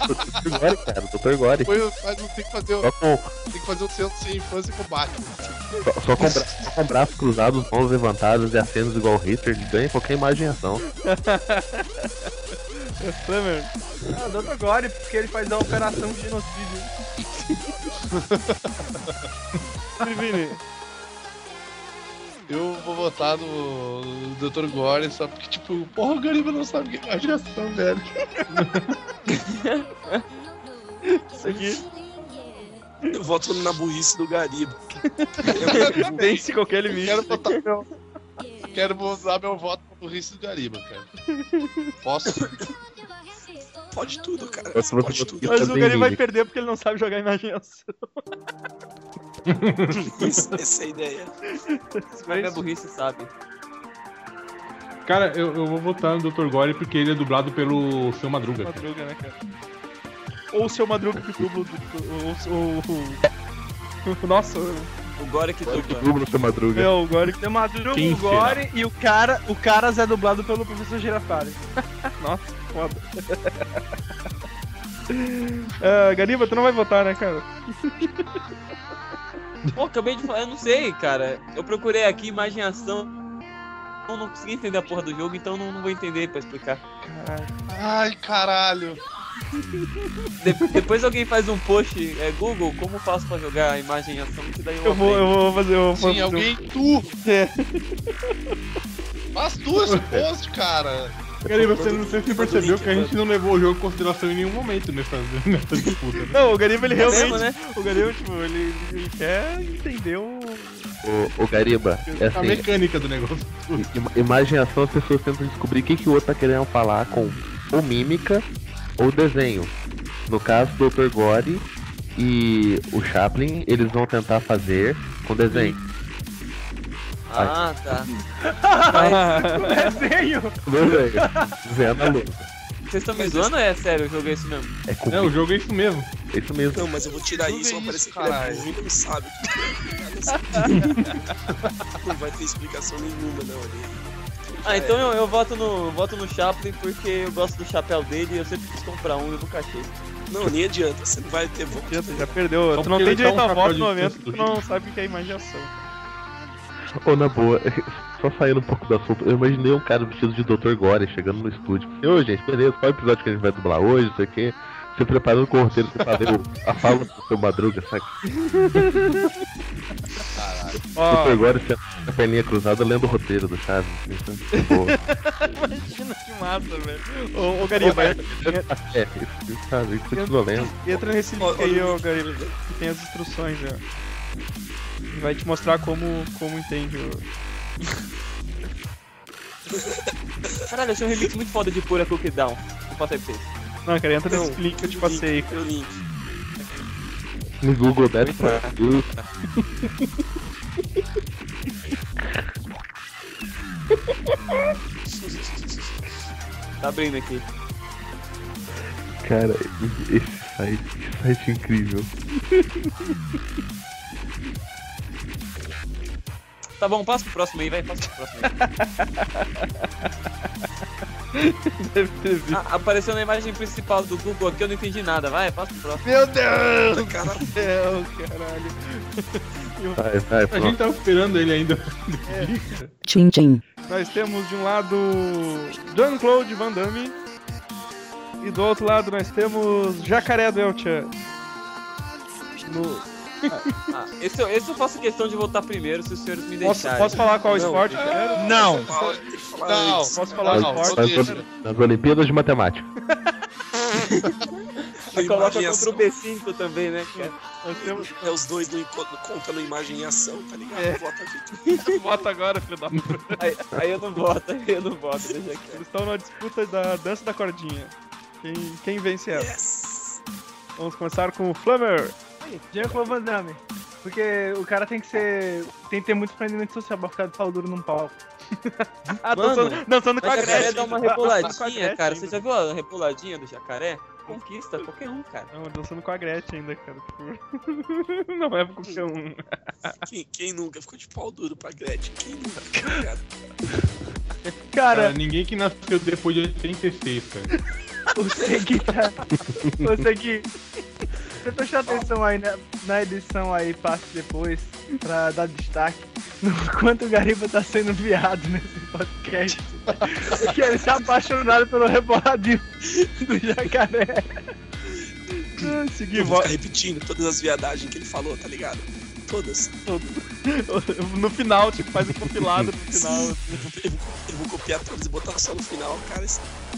Dr. Gore, cara. Dr. Gore. Mas não tem que fazer o, com, tem que fazer o centro sem infância com Batman. só, só com, bra- só com braços cruzados, mãos levantadas e acenos igual o Hitler, ganha qualquer imaginação. Flamer, Ah, Dr. Gore, porque ele faz a operação de genocídio. Vini, Eu vou votar no Dr. Gore só porque, tipo, porra, o Gariba não sabe o que é imaginação, velho. isso aqui. Eu voto na burrice do Gariba. Vence qualquer limite. Quero botar meu. Quero usar meu voto pro risco do Gariba, cara. Posso? Pode tudo, cara. Se Pode tudo. Eu Mas o Gariba vai perder porque ele não sabe jogar imaginação. Isso, essa é a ideia. Vai ver a burrice, sabe? Cara, eu, eu vou votar no Dr. Gore porque ele é dublado pelo seu Madruga. cara. Madruga, né, cara? Ou o seu Madruga que dubla o. o, o, o nossa, O Gore que dubla. Dubla no seu Madruga. é o Gore. Tem Madruga, Quem o Gore e o cara, o Caras é dublado pelo professor Girafales. Nossa, foda. Ah, Gariba, tu não vai votar, né, cara? Pô, acabei de falar, eu não sei, cara. Eu procurei aqui imaginação. Eu não consegui entender a porra do jogo, então não, não vou entender pra explicar. Caralho. Ai, caralho. De- depois alguém faz um post, é Google, como faço pra jogar imaginação, que daí eu, Eu vou, eu vou fazer. Vou Sim, alguém, tu. É. Faz tu esse post, cara. Gariba, você não sei se você percebeu que a gente não levou o jogo em consideração em nenhum momento nessa, nessa disputa. Né? Não, o Gariba ele É realmente. mesmo, né? O Gariba, tipo, ele, ele quer entender o. O, o Gariba, é A assim, mecânica do negócio. im- imaginação as pessoas tentam descobrir o que, que o outro tá querendo falar com ou mímica ou desenho. No caso do Dr. Gore e o Chaplin, eles vão tentar fazer com desenho. Ah, tá. Desenho! Desenho. Desenho na luz. Vocês estão me zoando ou é sério o jogo é isso mesmo? É É, o jogo é isso mesmo. é isso mesmo. Não, mas eu vou tirar isso, vai isso, parecer que ele é caralho. burro e não sabe. não vai ter explicação nenhuma, não, ali. Ah, então eu, eu voto, no, voto no Chaplin porque eu gosto do chapéu dele e eu sempre quis comprar um e eu nunca achei. Não, nem adianta, você não vai ter voto. Já, já perdeu. Só tu não tem direito a voto no momento porque tu não sabe o que é imaginação. Ô, na boa, só saindo um pouco do assunto, eu imaginei um cara vestido de Dr. Gore chegando no estúdio. Ô, gente, beleza, qual é o episódio que a gente vai dublar hoje, não sei o quê. Você preparando com o roteiro pra fazer o- a fala do seu Madruga, saca? Dr. Gore sendo com a perninha cruzada lendo o roteiro do Chaves. imagina que massa, velho. Ô, ô Gariba, É, isso, isso, sabe? Isso continua lendo. entra nesse link aí, ô Gariba, que tem as instruções, ó. E vai te mostrar como, como entende o. Caralho, achei um remix muito foda de Pura Cookie Down. Vou passar aí pra vocês. Não, cara, entra nesse link que eu te passei. Link. No Google Death Brasil. Tá abrindo aqui. Cara, esse site, que site incrível. Tá bom, passa pro próximo aí, vai, passa pro próximo aí. Deve ter visto. Ah, apareceu na imagem principal do Google aqui, eu não entendi nada, vai, passa pro próximo. Meu Deus! Cara, do céu, caralho. Vai, vai, A pronto. gente tava esperando ele ainda. Tchim tchim. Nós temos de um lado Jean-Claude Van Damme E do outro lado nós temos Jacaré do El-Chan. No... Ah, esse, eu- esse eu faço questão de votar primeiro, se os senhores me Posso, deixarem. posso falar qual Não. esporte? primeiro? Não. Não. antes. Posso falar Não, o esporte? Nas, Olimpíadas de Matemática. Você coloca contra o B5 também, né, cara? Temos... É os dois no encontro, conta no imagem e ação, tá ligado? É. Vota Vitor. Vota agora, filho da puta. Aí, aí eu não voto, aí eu não voto, deixa. Eles estão na disputa da dança da cordinha. Quem, quem vence essa? Yes! Vamos começar com o Flammer. Jean-Claude Van Damme. Porque o cara tem que ser. Tem que ter muito empreendimento social pra ficar de pau duro num palco. Ah, Mano, dançando, dançando com a jacaré Gretchen. dá uma Dançando com a reboladinha, Gretchen cara. Você já viu a reboladinha do jacaré? Conquista qualquer um, cara. Não, dançando com a Gretchen ainda, cara. Não é pra qualquer um. Quem, quem nunca ficou de pau duro pra Gretchen? Quem nunca, tá ligado? Cara, Cara, ninguém que nasceu depois de 86, cara. você que tá. Você que. Você prestou atenção aí na, na edição aí, parte depois, pra dar destaque no quanto o Gariba tá sendo viado nesse podcast. que ele se apaixonado pelo reboladinho do jacaré. Ah, Seguir, vou vo... ficar repetindo todas as viadagens que ele falou, tá ligado? Todas. no final, tipo, faz um compilado no final. Eu vou, eu vou- copiar todas e botar só no final, cara.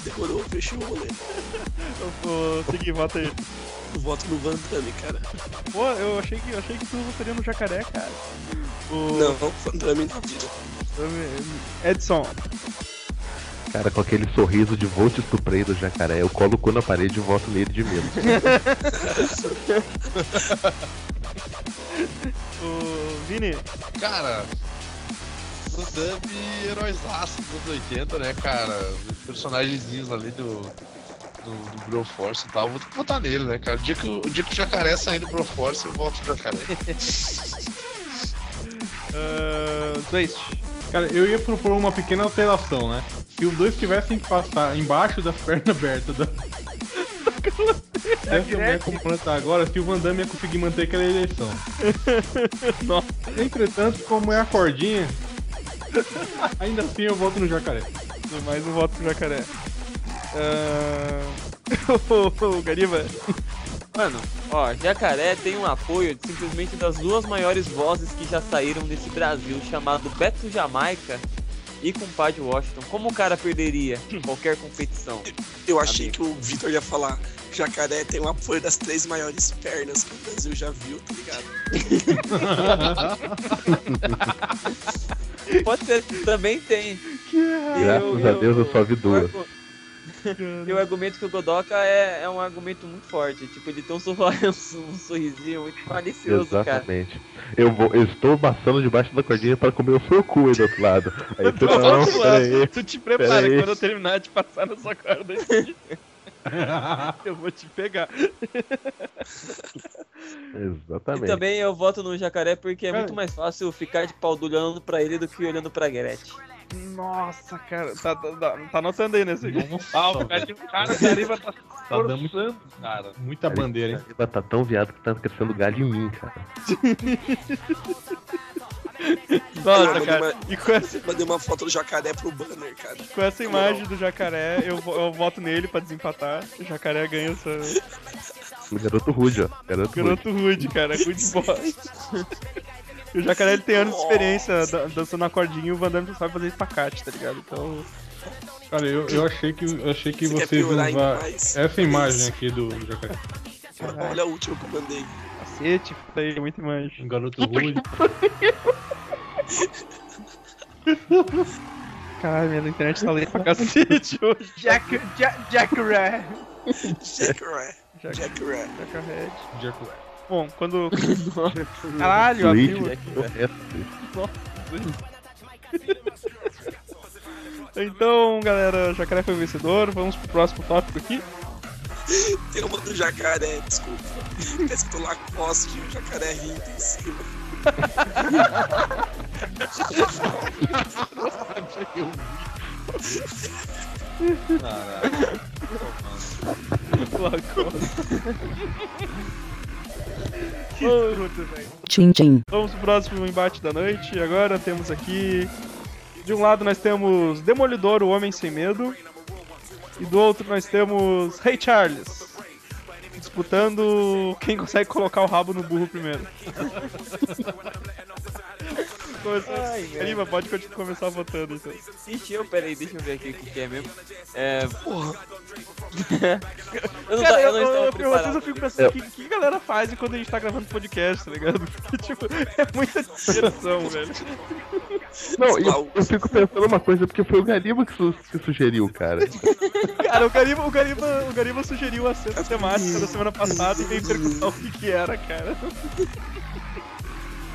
Demorou, fechou o rolê. Eu vou seguir, vota aí. Eu voto no Van Damme, cara. Pô, eu achei que, eu achei que tu votaria no jacaré, cara. O... Não, Van Damme na vida. Edson. Cara, com aquele sorriso de vou te estuprei do jacaré, eu colo o cu na parede e voto nele de medo. O Vini. Cara, Van Damme, heróizaço dos anos 80, né, cara? Personagenzinhos ali do, do, do Broforce e tal. Vou ter que votar nele, né, cara? O dia que, o- o dia que o jacaré sair do Broforce, eu voto no jacaré. Uh, Zwist. Cara, eu ia propor uma pequena alteração, né? Se os dois tivessem que passar embaixo das pernas abertas da. Dessa mulher como tá agora, se o Van Damme ia conseguir manter aquela eleição. Nossa. Entretanto, como é a cordinha, ainda assim eu voto no jacaré. Mais um voto pro jacaré. Uh... o Gariba. Mano, ó, Jacaré tem um apoio de simplesmente das duas maiores vozes que já saíram desse Brasil, chamado Beto Jamaica e Compadre Washington. Como o cara perderia qualquer competição? Eu achei que o Vitor ia falar. Jacaré tem o apoio das três maiores pernas que o Brasil já viu, tá ligado? Pode ser, também tem. Graças a Deus eu só vi duas. E o argumento que o Godoka é, é um argumento muito forte. Tipo, ele tem um, sorro- um sorrisinho muito malicioso, cara. Exatamente. Eu, vou, eu estou passando debaixo da cordinha para comer o seu cu aí do outro lado. Aí Do não, peraí. Tu te prepara Pera aí. quando eu terminar de passar na sua corda eu vou te pegar. E Exatamente. também eu voto no Jacaré porque é Cara. muito mais fácil ficar de pau olhando pra ele do que olhando pra Gretchen. Nossa, cara. Tá, tá, tá, tá anotando aí nesse aqui. Ah, o cara, o cara o Gariba tá Tá dando muito- Cara, muita bandeira, hein? Gariba tá tão viado que tá crescendo galho em mim, cara. Nossa, cara. uma- E com essa, Mandei uma foto do jacaré pro banner, cara. com essa imagem do jacaré, eu, eu voto nele pra desempatar. O jacaré ganha essa. Garoto rude, ó. Garoto, rude. Garoto rude, cara. Good boy. E o jacaré ele tem anos de experiência da- dançando na cordinha e o Van Damme só sabe fazer espacate, tá ligado? Então. Cara, eu, eu achei que eu achei que Você vocês mais? Essa imagem aqui do jacaré. Olha a última que eu mandei. Cacete, puta aí, muita imagem. Um garoto rude. Caralho, minha internet tá lenta pra cacete hoje. Jack, Jack. Jacaré. Jack- Jacaré. Jacaré. Jacaré. Bom, quando. Caralho, abriu. o resto. Então, galera, Jacaré foi o vencedor. Vamos pro próximo tópico aqui. Tem uma do jacaré, desculpa. Tá escrito Lacoste e o jacaré rindo em cima. Que escroto, velho. Tchim tchim. Vamos pro próximo embate da noite. Agora temos aqui. De um lado nós temos Demolidor, o Homem Sem Medo. E do outro nós temos Hey Charles. Disputando quem consegue colocar o rabo no burro primeiro. Ai, velho. Lima, pode continuar- começar votando então. Ixi, eu, peraí, deixa eu ver aqui o que, que é mesmo. É. Porra. eu não, Cara, tá- eu eu, não eu, estava eu, às vezes preparado. eu fico pensando, o que, que a galera faz quando a gente tá gravando podcast, tá ligado? Porque, tipo, é muita direção, velho. Não, eu, eu fico pensando uma coisa, porque foi o Gariba que, su- que sugeriu, cara. Cara, o Gariba, o Gariba, o Gariba sugeriu a cena temática da semana passada e veio perguntar o que que era, cara.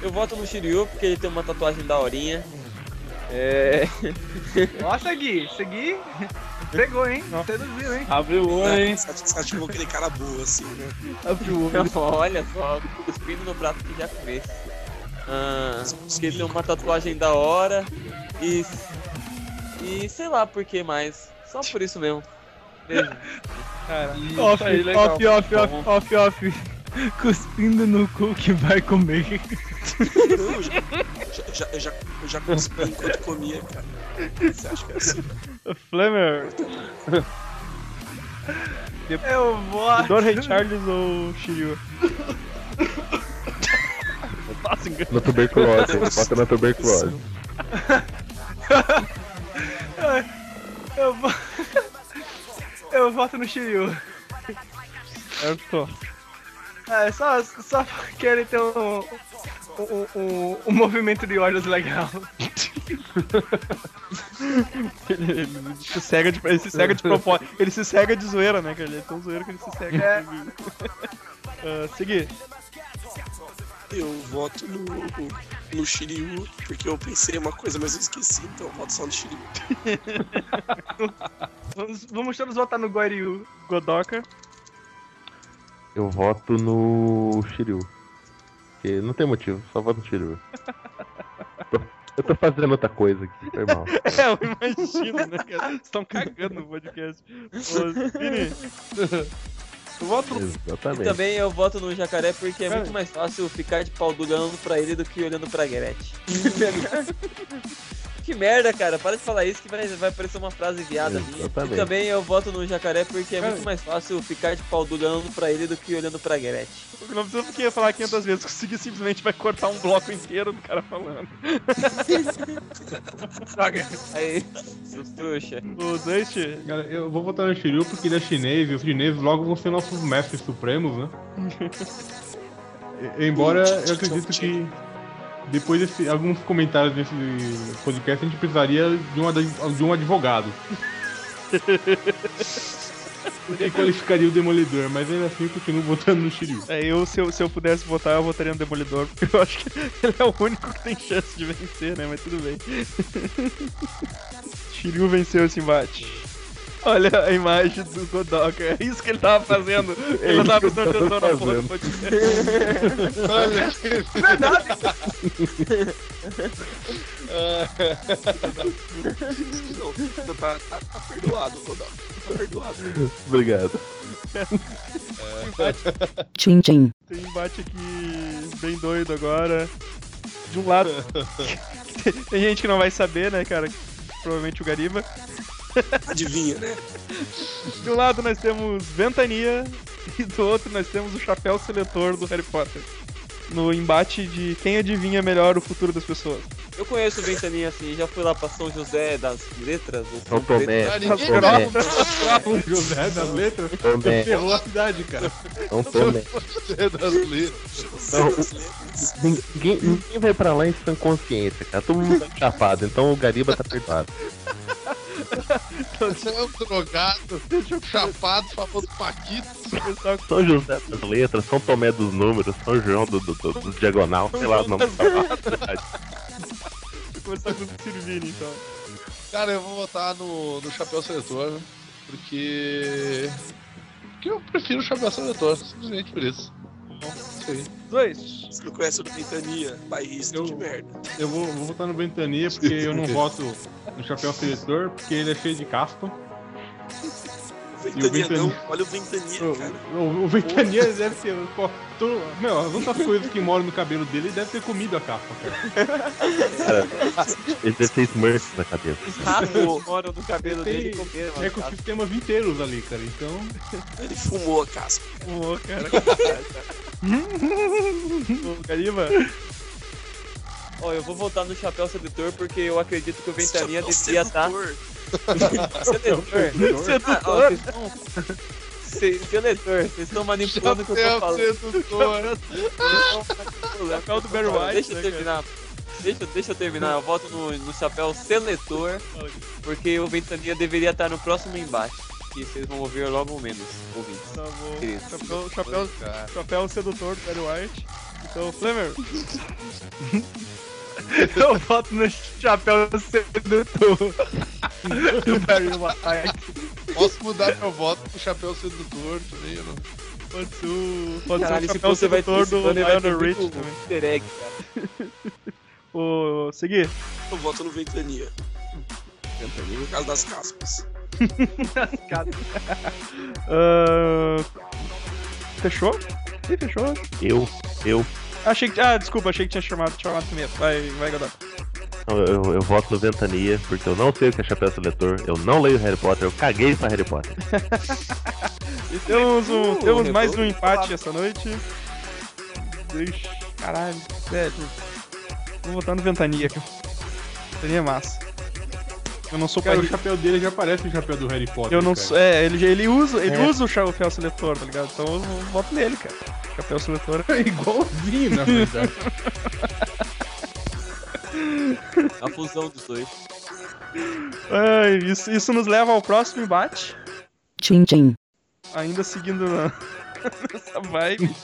Eu voto no Shiryu porque ele tem uma tatuagem da horinha. É. Nossa, Gui, segui. Pegou, hein? Seduziu, hein? Abre o olho, hein? Vou querer cara boa, assim, né? Abre o olho. Olha só, cuspindo no prato que já cresce. Ah, porque ele tem uma tatuagem da hora e. E sei lá por que mais. Só por isso mesmo. Beijo. Cara, Off, aí, legal. off, off, off, off, off. Cuspindo no cu que vai comer. Não, eu já, já, já, eu já, eu já cuspi enquanto comia, cara. Você acha que é assim? Flamer. Eu vou. Dor Charles ou Shiryu? Na tuberculose, bota na tuberculose. Eu. Eu voto no Shiryu. Certo. É, só, só porque ele tem um, um, um, um movimento de olhos legal. Ele, ele se cega de, ele se cega de propósito. Ele se cega de zoeira, né, cara? Ele é tão zoeiro que ele se cega. É. Ah, seguir. Eu voto no, no Shiryu, porque eu pensei uma coisa, mas eu esqueci, então eu voto só no Shiryu. Vamos, vamos todos votar no Guaryu. Godoka. Eu voto no Shiryu. Porque não tem motivo, só voto no Shiryu. Eu tô fazendo outra coisa aqui, foi mal. É, eu imagino, né, cara? Vocês estão cagando no podcast. Ô, Vini. Eu voto E Exatamente. também eu voto no jacaré porque é muito mais fácil ficar de pau olhando pra ele do que olhando pra Gretchen. que merda, cara. Para de falar isso que vai, vai parecer uma frase viada minha. E também eu voto no jacaré porque é Cara. muito mais fácil ficar de pau duro olhando pra ele do que olhando pra Gretchen. Não precisa porque falar 500 vezes, conseguir simplesmente vai cortar um bloco inteiro do cara falando. Aí, seus trouxa. O Dust, Cara, eu vou votar no Shiryu porque ele é chinês e os chineses logo vão ser nossos mestres supremos, né? E- Embora eu acredito que depois de alguns comentários desse podcast a gente precisaria de um, ad- de um advogado. O que qualificaria o Demolidor, mas ainda assim eu continuo votando no Shiryu. é, eu se, eu se eu pudesse votar, eu votaria no Demolidor, porque eu acho que ele é o único que tem chance de vencer, né? Mas tudo bem. Shiryu venceu esse embate. Olha a imagem do Godoka, é isso que ele tava fazendo. Ele não isso tava prestando atenção na porra do podcast. Olha que Verdade! Não, tá, tá, tá perdoado, Rodolfo. Tá perdoado. Obrigado. Tchim tchim. Tem um embate aqui bem doido agora. De um lado. tem gente que não vai saber, né, cara? Provavelmente o Gariba. Adivinha, né? De um lado nós temos Ventania e do outro nós temos o chapéu seletor do Harry Potter. No embate de quem adivinha melhor o futuro das pessoas. Eu conheço o Ventaninha assim, já fui lá pra São José das Letras. ou São Tomé. Ah, São Tomé. O José das letras Tomé. ferrou a cidade, cara. São Tomé. é das letras. Ninguém, ninguém vai pra lá em sã consciência, cara. Todo mundo tá chapado, então o Gariba tá perdoado. Você é um drogado, chapado, famoso Paquito. São José das letras, São Tomé dos números, São João do, do, do- dos diagonal, sei lá o nome da cidade. Vou começar com o Sirvini, então. Cara, eu vou votar no, no Chapéu Seletor, né? porque. Porque eu prefiro o Chapéu Seletor, simplesmente por isso. Isso aí. Dois. Você não conhece o Ventania, bairrista Eu- de merda. Eu vou, vou votar no Ventania porque eu não voto no Chapéu Seletor, porque ele é cheio de caspa. O Ventania Ventania- não, olha o Ventania, cara. O, o Ventania deve ter. co- tu- Meu, as outras coisas que moram no cabelo dele ele deve ter comido a capa, cara. Cara, ele deve ter Smurf na cabeça. Os ratos moram no cabelo Tem dele e comeram. as ecossistemas inteiros ali, cara. Então. Ele fumou a casca. Pô, cara. Ô, Gariba, Ó, eu vou voltar no chapéu sedutor porque eu acredito que o Ventania devia estar. sedutor. Sedutor. Ó, vocês estão. Se- Seletor, vocês estão manipulando o que eu tô falando. sedutor. chapéu do Barry White, Deixa eu né, terminar. Deixa, deixa eu terminar. Eu volto no, no chapéu seletor, porque o Ventania deveria estar no próximo embate. Que vocês vão ouvir logo menos, ouvintes. Tá bom. Chapéu, chapéu, chapéu sedutor do Barry White. Então, Flamer. Eu voto no chapéu sedutor do Barry White. Posso mudar meu voto pro chapéu sedutor também, eu não. Pode ser o, pode Caralho, ser o chapéu sedutor do Lionel Rich também. easter egg, cara. O seguir. Eu voto no Ventania. Por causa das caspas. Ah, fechou? Ih, fechou. Eu, eu, Achei que. Ah, desculpa, achei que tinha chamado, chamado primeiro. Vai, vai, Godot. não, eu, eu voto no Ventania, porque eu não sei o que é chapéu seletor, eu não leio Harry Potter, eu caguei pra Harry Potter. E temos, um, Uh, temos mais um empate essa noite. Ixi, caralho, velho. Vou votar no Ventania, cara. Ventania é massa. Eu não sou Cara, pai. o chapéu dele já parece o chapéu do Harry Potter. Eu não cara. sou. É, ele, ele usa, ele É. usa o chapéu seletor, tá ligado? Então eu voto nele, cara. Chapéu seletor. É igualzinho, na verdade. A fusão dos dois. Ai, isso, isso nos leva ao próximo embate. Tchim tchim. Ainda seguindo na, nessa vibe.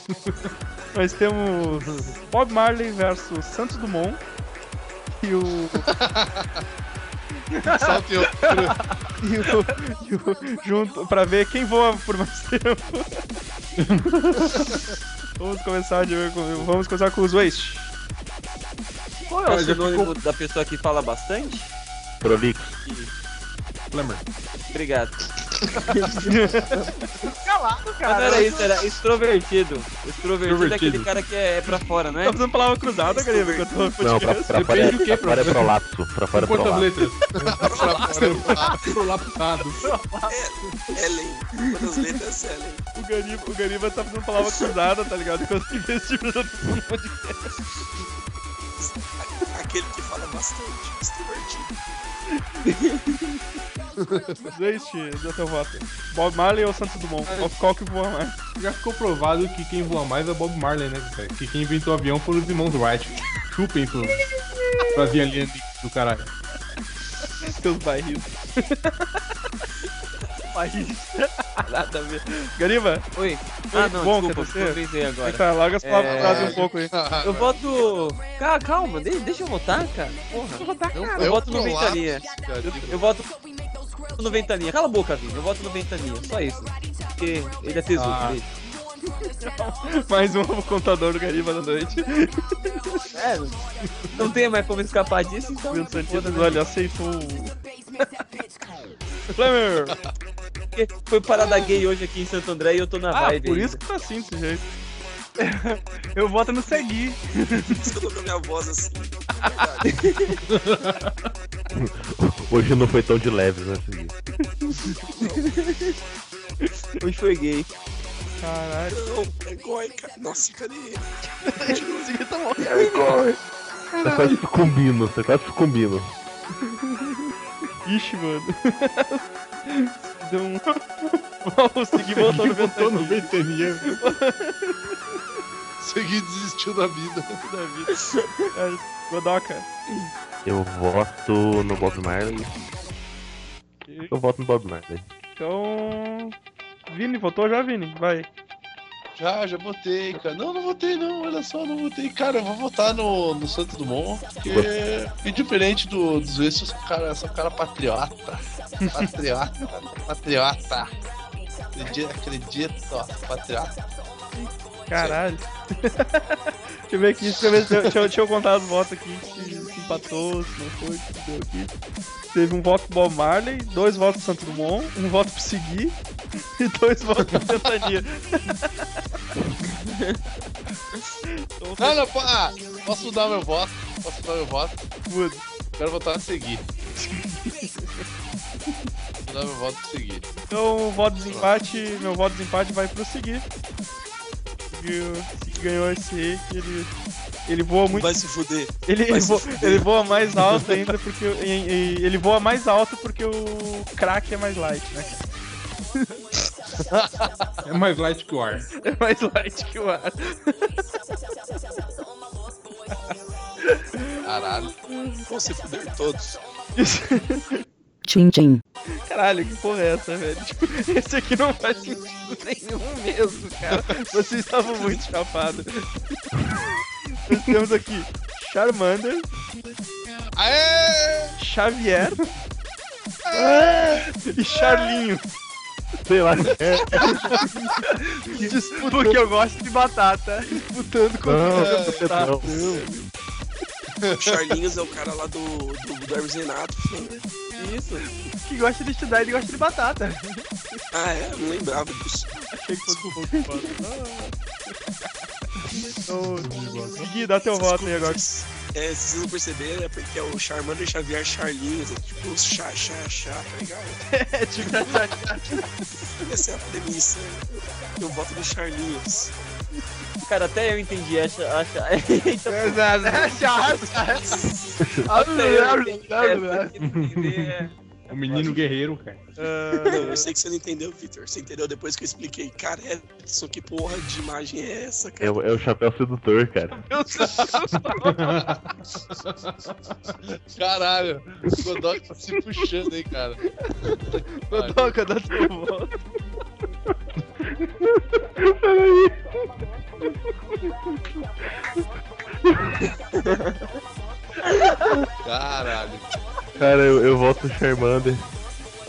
Nós temos Bob Marley versus Santos Dumont. E o. Salto e outro. e o, e o- junto pra ver quem voa por mais tempo. vamos começar de, vamos começar com os Waste. Qual é o sinônimo da pessoa que fala bastante? Prolixo. Flamer. Obrigado. Calado, Mas cara. não era isso, era extrovertido. Extrovertido, é aquele cara que é pra fora, não é? Tá fazendo palavra cruzada, cara, Não, pra, podcast. pra fora, Depende do que, é, pra fora é prolapso, pra fora é Quantas prolapso. letras? Pra fora. Prolapsado. Ellen. Das letras é Ellen. O Gariba, o Gariba tá fazendo palavra cruzada, tá ligado? Enquanto de no podcast. Aquele que fala bastante. Extrovertido. Waste, deu teu voto. Bob Marley ou Santos Dumont? Qual, qual que voa mais? Já ficou provado que quem voa mais é Bob Marley, né, cara? Que quem inventou o avião foram os irmãos Wright. Chupem tudo. Fazia linha do caralho. Teus barris. Nada a ver. Gariba, Oi. Foi Ah, não, bom, desculpa, improvisei agora. larga as palavras É, um pouco aí. Eu voto. Cara, calma, de- deixa eu votar, cara. Porra. Eu, eu Eu voto no Ventania. cara. Eu voto no Ventania. Cala a boca, Vini. Eu voto no Ventania. Só isso. Porque ele é tesouro. Ah. Mais um novo contador do Gariba da noite. É, não- tem mais como escapar disso, então. Santiago, foda-se. olha, aceitou. Flamer! Foi parada gay hoje aqui em Santo André e eu tô na Ah, vibe. por ainda. isso que tá assim desse jeito. Eu voto no seguir. Por isso que eu tô com a minha voz assim. Hoje não foi tão de leve, né? Hoje foi gay. Caralho. Não, é cara. Nossa, cadê ele? Tá quase sucumbindo, tá quase sucumbindo. Ixi, mano. Deu um. Vamos seguir voltando no Voltou no Ventania. Ventania. Segui desistiu da vida. da vida. É, Godoka. Eu voto no Bob Marley. Eu voto no Bob Marley. Então. Vini, votou já, Vini? Vai. Já, já votei, cara. Não, não votei não, olha só, não votei. Cara, eu vou votar no, no Santos Dumont, porque é diferente do, dos um cara, sou um cara patriota. Patriota, patriota. Acredito, acredito, ó, patriota. Caralho. deixa eu ver aqui, deixa eu, ver, eu- deixa, eu- deixa eu contar os votos aqui. Se, se empatou, se não foi, se deu aqui. Teve um voto pro Bob Marley, dois votos pro Santo Dumont, um voto pro Segui, e dois votos pro Ventania. Não, não, po- ah, posso mudar meu voto? Posso mudar meu voto? Muda. Quero votar no seguir. mudar meu voto no seguir. Então, o voto de desempate, meu voto de desempate vai pro seguir. Segui, Segui ganhou esse reiki, ele, ele voa muito. Vai se fuder. Ele, vai ele, se voa, fuder. ele voa mais alto ainda porque o- e- e- ele voa mais alto porque o crack é mais light, né? É mais light que o ar. É mais light que o ar. Caralho. Vão se fuder todos. Tchim tchim. Caralho, que porra é essa, velho? Tipo, esse aqui não faz sentido nenhum mesmo, cara. Vocês estavam muito chapados. Nós temos aqui Charmander, Aê! Xavier e Charlinho. Sei lá. É, Disputando, Porque eu gosto de batata. disputando com não, o não. O Charlinhos é o cara lá do, do, do Renato. filho. Isso. Que gosta de estudar e gosta de batata. Ah, é? Não lembrava disso. Achei que fosse um pouco foda. Então, Segui, dá teu voto aí agora. É, se vocês não perceberam, é porque é o Charmander Xavier Charlinhos, é tipo os chá, chá, chá, tá ligado? É tipo, Essa é a premissa. Eu voto no Charlinhos. Cara, até eu entendi. Acha, acha... Eita, até eu entendi essa, é. O menino guerreiro, cara. Não, eu sei que você não entendeu, Victor. Você entendeu depois que eu expliquei. Cara, Edson, que porra de imagem é essa, É, cara? o- é o chapéu sedutor, cara. Caralho. O Godok tá se puxando, hein, cara. Godoka, dá teu voto. Caralho. Cara, eu, eu volto no Charmander.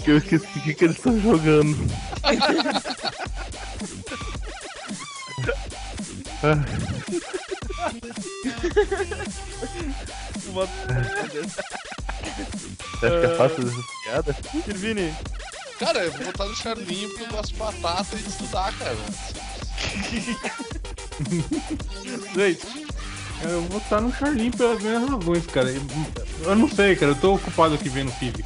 Que eu esqueci o que, que eles estão jogando. Ah, Voto. você acha que é fácil essa piada? Kirvini, Cara, eu vou botar no Charlinho porque eu gosto de batata e de estudar, cara. Leite. Cara, eu vou estar no Charlinho pelas mesmas razões, cara. Eu, não sei, cara. Eu tô ocupado aqui vendo física.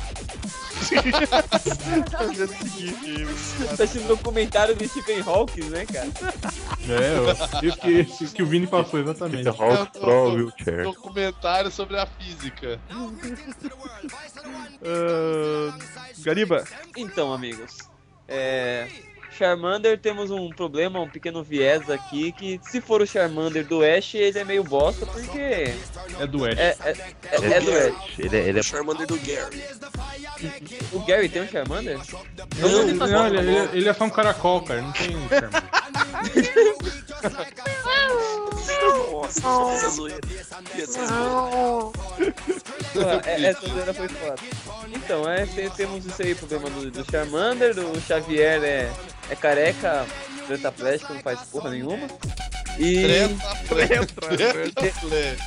Tá assistindo documentário de Stephen Hawking, né, cara? É, eu, isso, que, isso que o Vini passou, exatamente. Eu tô- Pro Wheelchair. Documentário sobre a física. Ah, Gariba. Então, amigos, é. Charmander temos um problema, um pequeno viés aqui, que se for o Charmander do Ash, ele é meio bosta, porque É do Ash. é, é, é, é do Ash. Ele, é- ele O é. Charmander do Gary. O Gary tem um Charmander? Não, ele tá não, ele, ele- ele é só um caracol, cara. Não tem Charmander. Nossa, essa zoeira. Essa zoeira. Pô, é- Essa zoeira foi foda. Então, é, tem- temos isso aí, o problema do, do Charmander, do Xavier é, é careca, treta plástica, não faz porra nenhuma. E. Treta, treta, treta.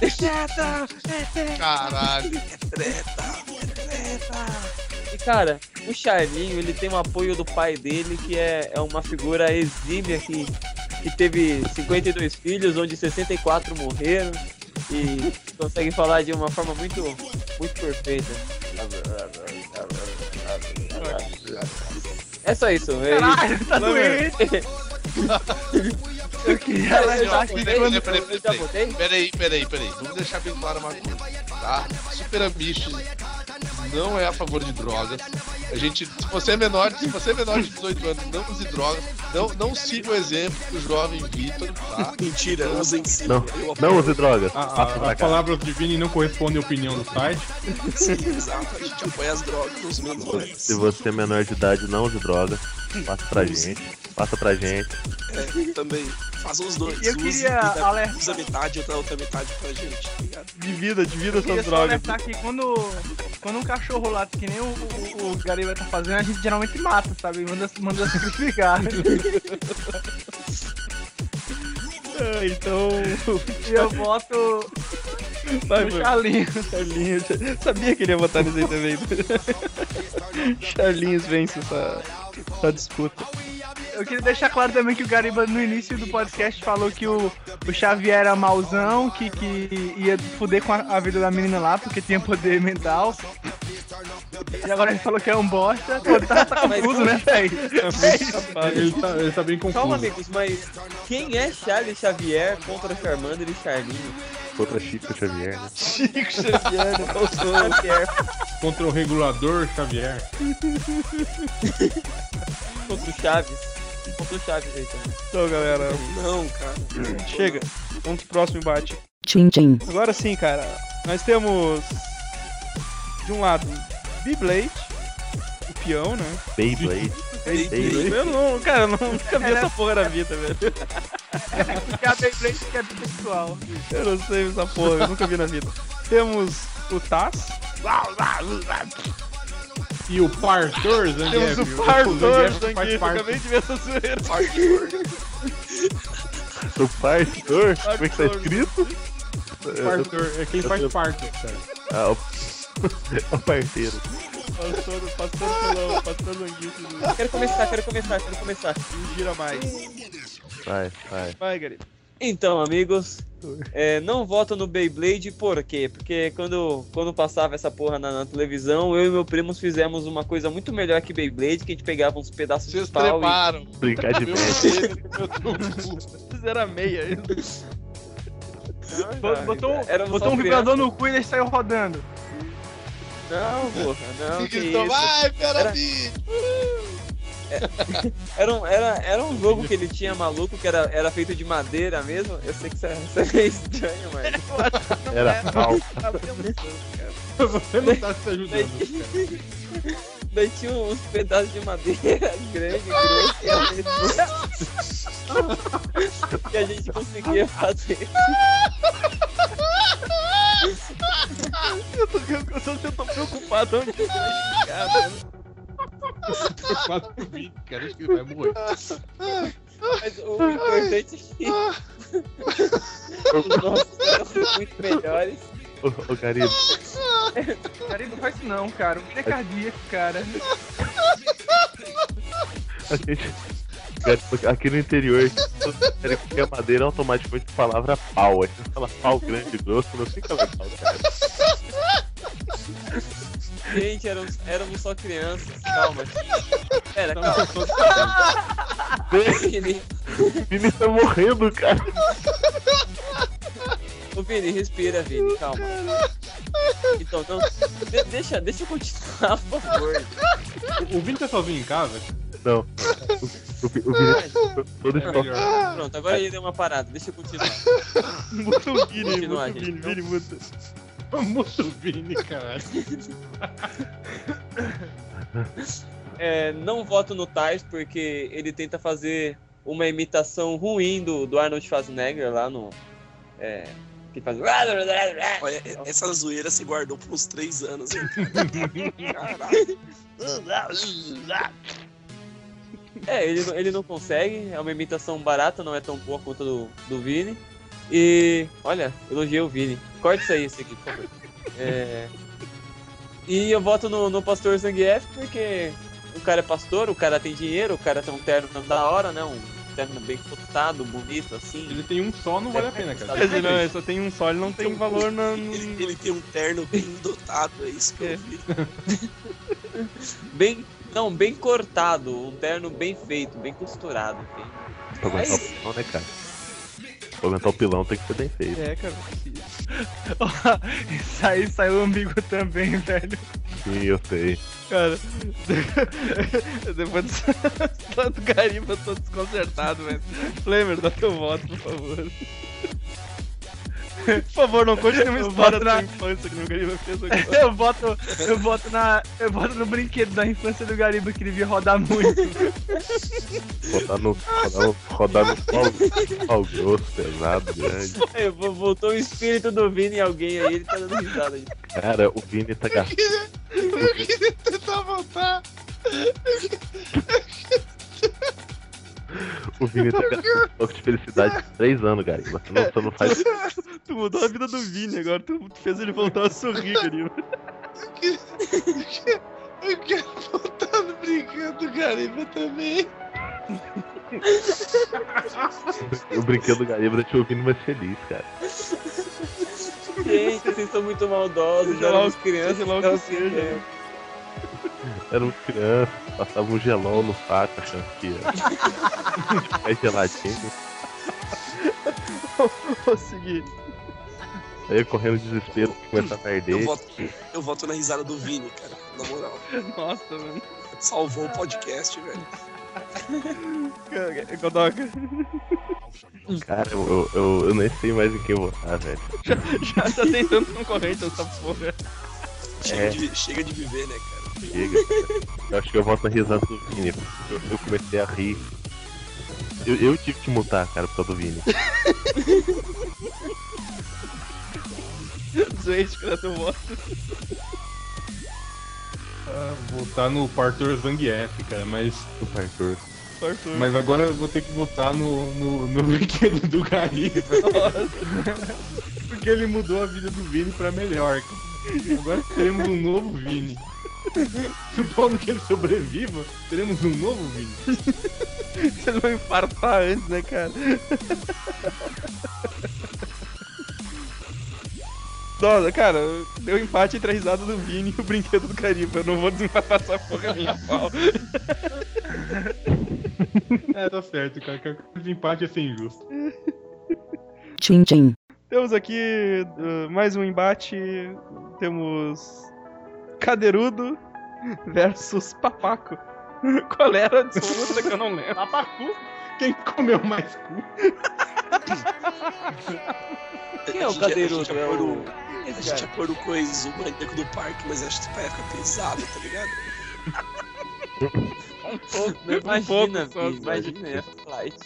Caralho. E cara, o Charlinho, ele tem um apoio do pai dele, que é, é uma figura exímia que, que teve 52 filhos, onde 64 morreram. E consegue falar de uma forma muito, muito perfeita. É só isso. É Caralho, tá doente. Eu queria Eu lembrar que botei, Peraí, eu peraí, peraí, peraí, peraí. Vamos deixar bem claro uma coisa, tá? Super Amish não é a favor de drogas. A gente, se você é menor, se você é menor de 18 anos, não use drogas. Não, não siga o exemplo do jovem Vitor, tá? Mentira, usem sim. Não, não use drogas. A- Passa a- pra as cá. palavras de Vini não correspondem à opinião do site. Sim, exato. A gente apoia as drogas nos menores. Se você é menor de idade, não use drogas. Passa pra gente. Passa pra gente. É, também. Façam os dois. Eu queria dá- alertar. Usa metade e outra, outra metade pra gente, tá ligado? Divida, divida Eu queria essas só drogas. alertar que quando, quando um cachorro late, que nem o, o, o Gariba tá fazendo, a gente geralmente mata, sabe? Manda, manda sacrificar. Ah, então. e eu boto Vai, no mano. Charlinho. Charlinhos. Sabia que ele ia votar nisso aí também. Charlinhos vence essa, da disputa. Eu queria deixar claro também que o Gariba no início do podcast falou que o, o Xavier era mauzão, que, que ia fuder com a, a vida da menina lá, porque tinha poder mental. E agora ele falou que é um bosta. Pô, tá, tá confuso, né, velho? Ele tá, ele tá bem confuso. Calma, amigos, mas quem é Charles Xavier contra Charmander e Charlinho? Contra Chico Xavier, né? Chico Xavier, não sou Xavier. Contra o regulador Xavier. Contra o Chaves. Contra o Chaves aí também. Então, galera, Não, cara. chega. Vamos pro próximo embate. Tchim tchim. Agora sim, cara. Nós temos. De um lado, Beyblade, o peão, né? Beyblade. Beyblade. Eu não, cara, eu nunca vi essa porra na vida, velho. Porque a Beyblade que é bissexual. Eu não sei essa porra, eu nunca vi na vida. Temos o Taz. E o Partor Zangief. Temos o Partor Zangief acabei de ver essa zoeira. O Partor? Como é que tá escrito? Partor, é quem faz parte, cara. Ah, o... é o parceiro. Passando, passando passando Zangief. Quero começar, quero começar, quero começar. Não gira mais. Vai, vai. Vai, Gary. Então, amigos, é, não voto no Beyblade, por quê? Porque quando, quando passava essa porra na, na televisão, eu e meu primo fizemos uma coisa muito melhor que Beyblade, que a gente pegava uns pedaços Vocês de pau e... treparam. Brincar de Meu merda. dedo, meu trombo. Fizeram a meia. Não, Botou, um- botou um vibrador no cu e ele saiu rodando. Não, porra, não, E que gritou, isso. vai, pera Era- mim. Era um, era, era um jogo que ele tinha maluco, que era, era feito de madeira mesmo. Eu sei que isso é, isso é meio estranho, mas... Era pau. Você não tá se ajudando, cara. Daí tinha uns pedaços de madeira grande, e gente- que a gente conseguia fazer. Eu tô, eu tô, eu tô preocupado onde que vai chegar, mano. Preocupado com o Vini, cara. Acho que ele vai morrer. Mas o importante é que os nossos eram muito melhores. Ô, ô Garibo, não faz isso não, cara. O filho é cardíaco, cara. a gente. Aqui no interior, querem qualquer madeira automaticamente palavra pau. Aí você fala pau grande e grosso, não fica legal, cara. Gente, éramos, éramos só crianças. Calma. Pera, Então, calma. Vini, O Vini tá morrendo, cara. ô Vini, respira, Vini, calma. Então, não. de- deixa, deixa eu continuar, por favor. O, o Vini tá sozinho em casa? Não. O, o, o Vini todo esforçado. Pronto, agora ele deu uma parada, deixa eu continuar. Muta o Vini, Continuar, muta o gente. Vini, Vini, muta. Muito Vini, caralho. É, não voto no Tais porque ele tenta fazer uma imitação ruim do, do Arnold Schwarzenegger lá no. É, que faz. Olha, essa zoeira se guardou por uns três anos. hein, Caralho. É, ele, não- ele não consegue, é uma imitação barata, não é tão boa quanto a do, do Vini. E. Olha, elogiei o Vini. Corta isso aí, esse aqui, por favor. É, e eu voto no, no Pastor Zangief porque o cara é pastor, o cara tem dinheiro, o cara tem um terno da hora, né? Um terno bem fotado, bonito, assim. Ele tem um só, não vale a pena, cara. Quer dizer, não, ele só tem um só, ele não tem valor na. no- Ele, ele tem um terno bem dotado, é isso que eu vi. Bem. Não, bem cortado, um terno bem feito, bem costurado. enfim. Pra aguentar o pilão, né, cara? Pra aguentar o pilão tem que ser bem feito. É, cara. Isso aí saiu ambíguo também, velho. Sim, eu sei. Cara, depois do, Gariba eu tô desconcertado, velho. Flamer, dá teu voto, por favor. Por favor, não conte nenhuma Eu história da na- infância que meu Gariba fez agora. Eu boto, eu boto na, eu boto no brinquedo da infância do Gariba que ele devia rodar muito. Rodar no, rodar no, rodar no pau, pau grosso, pesado, grande. Vo- voltou o espírito do Vini em alguém aí, ele tá dando risada aí. Cara, o Vini tá gastando. Eu queria tentar voltar. O Vini tá gastando um pouco de felicidade há três anos, cara. Você não, você não faz. Tu mudou a vida do Vini, agora tu, fez ele voltar a sorrir, Gariba. Eu quero voltar no brinquedo, Gariba também. O brinquedo do Gariba deixou o Vini mais feliz, cara. Gente, vocês são muito maldosos. Seja lá Éramos o- crianças. seja lá o então, é. Eram crianças, passavam um gelol no saco achando que ficar geladinho. Vou seguir. Aí correndo de desespero, começava a Eu arder. voto, eu voto na risada do Vini, cara. Na moral. Nossa, mano. Salvou o podcast, velho. Godoka. Cara, eu, eu, eu, eu nem sei mais em quem votar, velho. Já, já tá tem tanto concorrente nessa porra. Chega, É. de, chega de viver, né, cara? Chega. Eu acho que eu voto na risada do Vini. porque Eu, eu comecei a rir. Eu, eu tive que mutar, cara, por causa do Vini. Zoeste, cadê teu voto? Ah, votar no Partor Zangief, cara, mas. O. Arthur. Mas agora eu vou ter que votar no, no, no brinquedo do Gariba. Porque ele mudou a vida do Vini pra melhor. cara. Agora teremos um novo Vini. Supondo que ele sobreviva, teremos um novo Vini. Vocês vão infartar antes, né, cara? Nossa, cara, deu empate entre a risada do Vini e o brinquedo do Caribe. Eu não vou desempatar essa porra minha pau. É, tá certo, cara. que o empate é sem injusto. Tchim tchim. Temos aqui uh, mais um embate. Temos Cadeirudo versus Papaco. Qual era a disputa que eu não lembro? Papacu? Quem comeu mais cu? Quem é o A gente ia- cadeirudo? A gente ia É pôr o- o, a gente ia pôr o coisa, o maníaco do parque, mas acho que vai ficar pesado, tá ligado? Um pouco, né? Um pouco Imagina, imagina, é flight.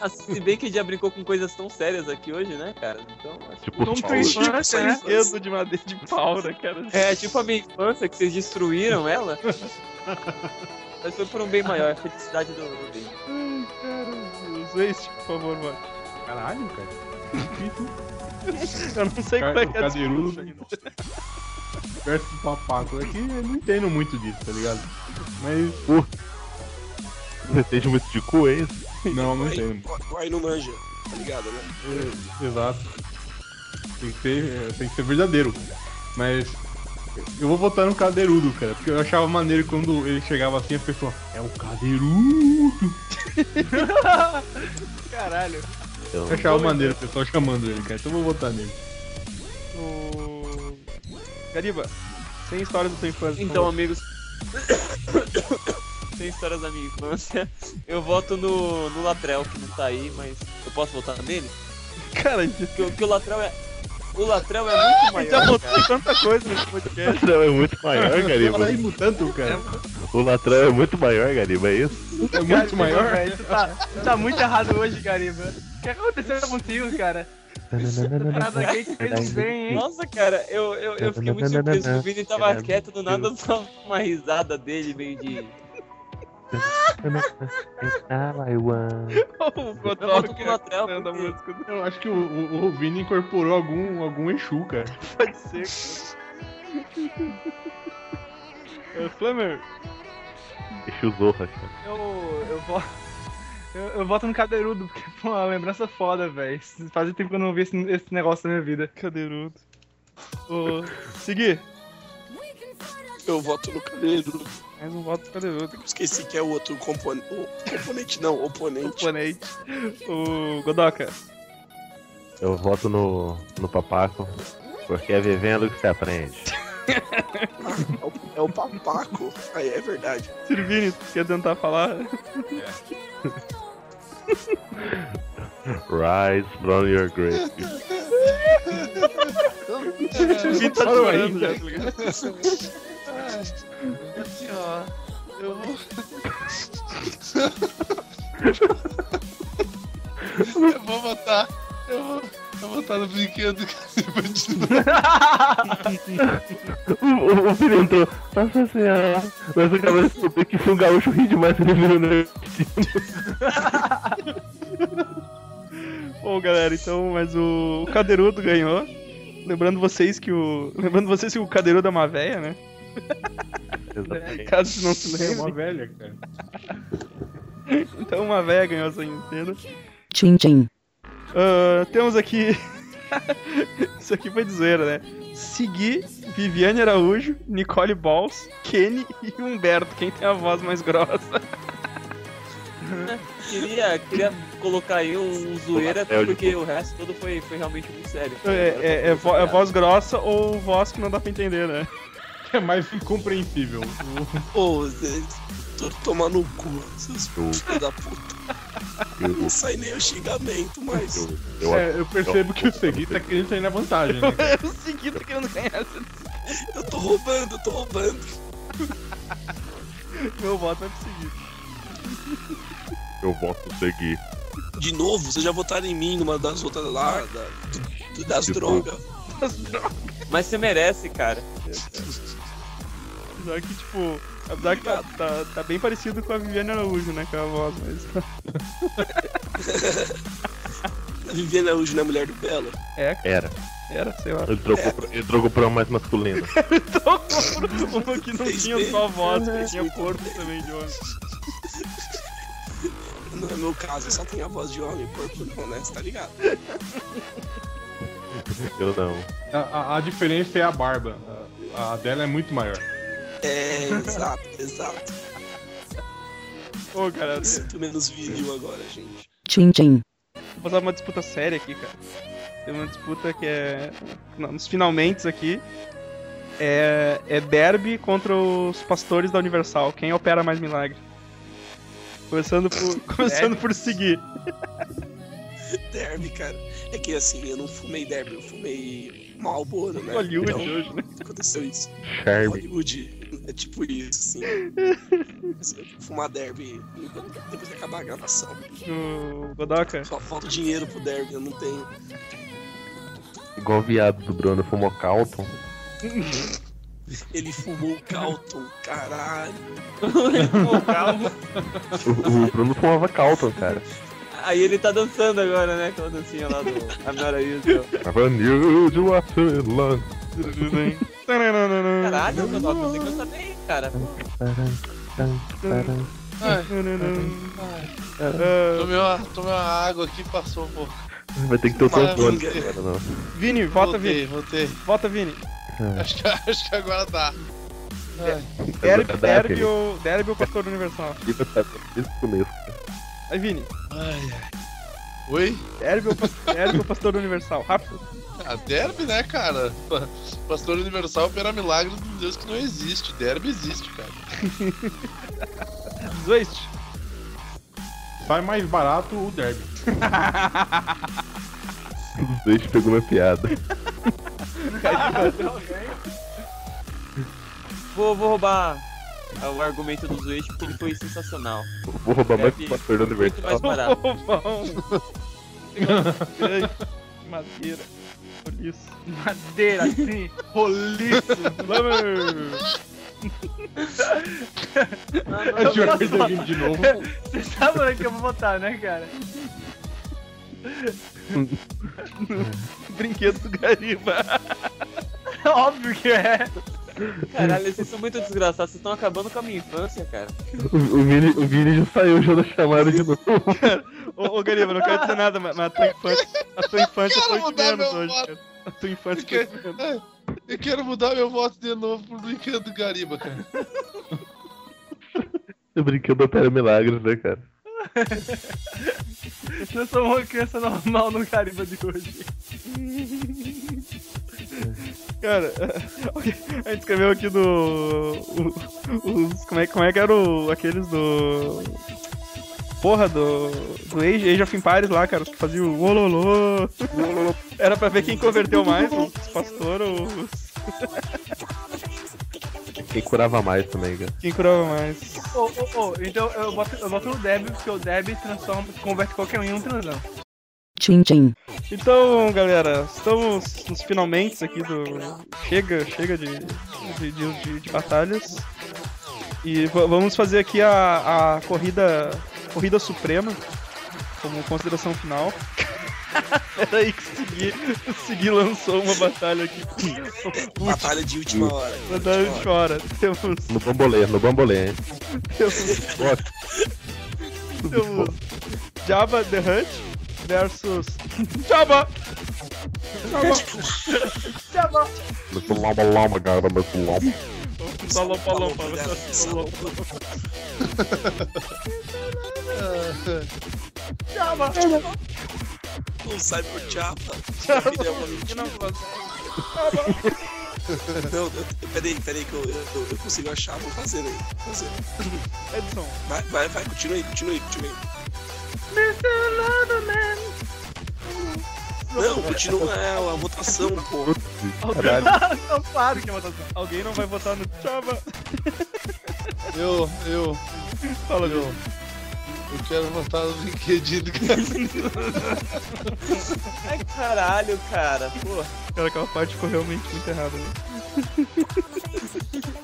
Ah, Se bem que já brincou com coisas tão sérias aqui hoje, né, cara? Então, acho Tipo, Não tipo, tem sem infância. brinquedo de madeira de pau, né, cara? É, tipo a minha infância que vocês destruíram ela. Mas foi por um bem maior, a felicidade do, do bem. Ai, cara. Zoeste, por favor, mano. Caralho, cara. Eu não sei como é que é Cadeirudo. Versus papaco. É que eu não entendo muito disso, tá ligado? Mas. você entende muito de cu, é isso? Não, não entendo. aí não manja, tá ligado, né? É, Exato. Tem que ser, é, tem que ser verdadeiro. Mas eu vou votar no cadeirudo, cara, porque eu achava maneiro quando ele chegava assim a pessoa, é o cadeirudo. Caralho. Eu, Eu achava maneiro o pessoal chamando ele, cara, então eu vou votar nele. O. Gariba, sem história da tua infância. Então, amigos. Tem histórias da minha infância. Eu voto no, no Latrell, que não tá aí, mas eu posso votar nele? Cara, gente Porque, o- que o Latrell é. O Latrell é muito gente já maior. botou Cara. tanta coisa nesse O podcast. latrão é muito maior, Gariba. Fala aí cara. O latrão é muito maior, Gariba, é isso? É muito maior. Velho, tu tá, tu tá muito errado hoje, Gariba. O que aconteceu contigo, cara? Aqui que fez bem, hein? Nossa, cara, eu, eu, eu fiquei muito surpreso que o Vini tava quieto, do nada só uma risada dele, meio de. Ah, I want. o Eu cantando a música. Acho que o, o, o Vini incorporou algum, algum Exu, cara. Pode ser, cara. É, Flamer, o Zorra, cara. Eu, eu, vo- eu, eu voto no cadeirudo, porque foi uma lembrança foda, velho. Fazia tempo que eu não vi esse, esse negócio na minha vida. cadeirudo. Ô, seguir. Eu voto no cadeirudo. Mais um voto pro cadeirudo. Esqueci que é o outro componente. Componente não, oponente. Oponente. O Godoka. Eu voto no, no papaco, porque é vivendo que se aprende. É o, é o papaco. Aí é verdade. Sirvini, quer tentar falar? Rise from your grave. Sirvini tá Parou aí, chorando ligado? Assim, ó. Eu vou. eu vou botar. Eu vou, eu vou botar no brinquedo Gariba de novo. O, o, o filho entrou. Nossa senhora. Mas eu acabei de descobrir que se um gaúcho ri demais, ele vira nordestino. Bom, galera, então, mas o, o Cadeirudo ganhou. Lembrando vocês que o. Lembrando vocês que o Cadeirudo é uma véia, né? Exatamente. Caso não se É lembre. uma velha, cara. Então uma velha ganhou essa Nintendo. Tchim tchim. Ah, temos aqui. Isso aqui foi de zoeira, né? Segui, Viviane Araújo, Nicole Balls, Kenny e Humberto. Quem tem a voz mais grossa? Queria, queria colocar aí um zoeira, É, porque o resto todo foi, foi realmente muito sério. É, é- é vo- é voz grossa ou voz que não dá pra entender, né? É mais incompreensível. Ô, Zé, tô tomando no cu, seus filhos da puta. Não sai nem o xingamento, mas. Eu, eu, É, eu percebo que o Segui tá querendo sair na vantagem, né? cara? o Segui tá querendo ganhar essa. Eu tô roubando, eu tô roubando. Meu voto vai pro Segui. eu voto seguir. De novo, vocês já votaram em mim numa das outras lá, da- das Tipo, drogas. Mas você merece, cara. Apesar que, tipo, apesar que tá, tá, tá bem parecido com a Viviane Araújo, né? Com a voz, mas. A Viviane Araújo não é mulher do Belo? É, Era. era, sei lá. Ele trocou, pra, ele trocou pra uma mais masculina. Uma que não tinha bem. só voz, que tinha corpo também de homem. Não é meu caso, só tem a voz de homem, corpo não, né? Você tá ligado? Eu não. A, a- a diferença é a barba. A, a dela é muito maior. É, exato, exato. Ô, cara, Eu sinto menos vinil agora, gente. Tchim tchim. Vou fazer uma disputa séria aqui, cara. Tem uma disputa que é. não, Nos finalmente aqui. É, é derby contra os pastores da Universal. Quem opera mais milagre? Começando por, começando por seguir. Derby, cara. É que assim, eu não fumei derby, eu fumei Malboro, né? Hollywood Então, hoje, né? aconteceu isso. Charme. Hollywood é tipo isso, assim. Você fumar derby depois de acabar a gravação. Godoka. Só falta dinheiro pro derby, eu não tenho. Igual o viado do Bruno fumou Calton. Ele fumou o Calton, caralho. O, o Bruno fumava Calton, cara. Aí ele tá dançando agora, né? Aquela dancinha lá do Amora Israel. Tava new de Waterland. Caralho, Godoka, você canta bem, cara. Ai, tomei, uma, tomei uma água aqui e passou um pouco. Vai ter que ter o controle agora, não. Vini, vota voltei, Vini. voltei. Vota Vini. Acho que, acho que agora dá. Ai, Derby, dá, derby, derby ou pastor universal? Fica sabe, desde o começo. Aí, Vini. ai, ai. Oi? Derby ou, pas- derby ou pastor universal? Rápido. A derby, né, cara? Pa- Pastor Universal opera milagre de um Deus que não existe. Derby existe, cara. Zoist. Sai mais barato o derby. Dois pegou minha piada. Vou, vou roubar o argumento do Zuete porque ele foi sensacional. Vou roubar mais Derby que o pastor do Muito mais Universal. barato. Madeira. Por isso. Madeira, assim, roliço. Vamos! A gente vai perder de novo. Você sabe onde que eu vou votar, né, cara? Brinquedo do Gariba. Óbvio que é. Caralho, vocês são muito desgraçados, vocês estão acabando com a minha infância, cara. O, o, Vini, o Vini já saiu já da chamada de novo. Ô, ô Gariba, não quero dizer nada, mas mas a tua infância, a tua infância foi de menos hoje, voto. cara. A tua infância foi de menos. Eu quero mudar meu voto de novo pro brinquedo do Gariba, cara. O brinquedo opera milagres, né, cara? Eu sou uma criança normal no Cariba de hoje. Cara, a gente escreveu aqui do. Os, como, é, como é que era o, aqueles do. Porra, do. Do Age, Age of Empires lá, cara, os que faziam o ololô. Era pra ver quem converteu mais, os pastor ou os- Quem curava mais também, cara. quem curava mais. Ô, ô, ô, então eu boto, eu boto no Deb, porque o Deb transforma, converte qualquer um em um transão. Tchim tchim. Então, galera, estamos nos finalmente aqui do. Chega, chega de, de, de, de- de batalhas. E va- vamos fazer aqui a, a corrida. Corrida Suprema. Como consideração final. Peraí que o Segui, o Segui lançou uma batalha aqui. Batalha de última hora. Batalha de fora. Temos, No bambolê, no bambolê, hein? temos, temos Jabba the Hutt versus Jabba! Jabba! Mr. Lama Lama, cara, Mr. Lama. Lompa, lompa, Jabba! Não sai por chapa. Ele é uma mentira. Não, eu- peraí, peraí que eu, eu, eu consigo achar. Vou fazer aí. Vou fazer. Edson. Vai, vai, vai, continua aí, continua aí, continua aí. Não, continua é, a votação, pô. Caralho. Não, para que é votação. Alguém não vai votar no Jabba? Eu, eu, Fala, eu. meu. Eu quero votar no LinkedIn, cara. Ai, caralho, cara. Pô. Cara, aquela parte ficou realmente muito errada. Né?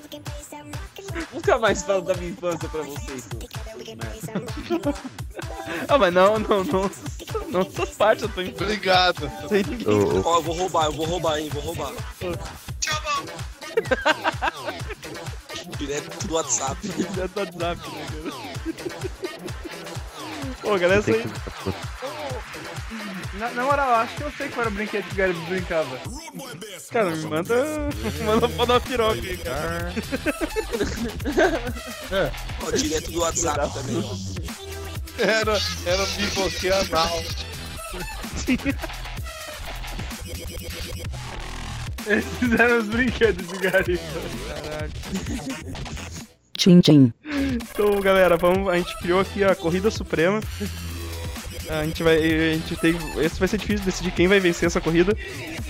Nunca mais falo da minha infância pra vocês. Ah, mas não, não, não. Não essas partes eu tô em. Obrigado. Sem ninguém. Ô, ô, Ó, eu vou roubar, eu vou roubar, hein, vou roubar. Direto do WhatsApp. Tá do WhatsApp, né, cara? Pô, galera, tem aí. que... Na, na moral, acho que eu sei qual era o brinquedo que o Gary brincava. Cara, me manda. Manda foda uma piroca aí, cara. Ó, direto do WhatsApp também. ó. Era, era um biboque anal. Esses eram os brinquedos do Gary. Caralho. Tchim tchim. Então, galera, vamos, a gente criou aqui a Corrida Suprema. A gente vai. A gente tem. Esse vai ser difícil decidir quem vai vencer essa corrida.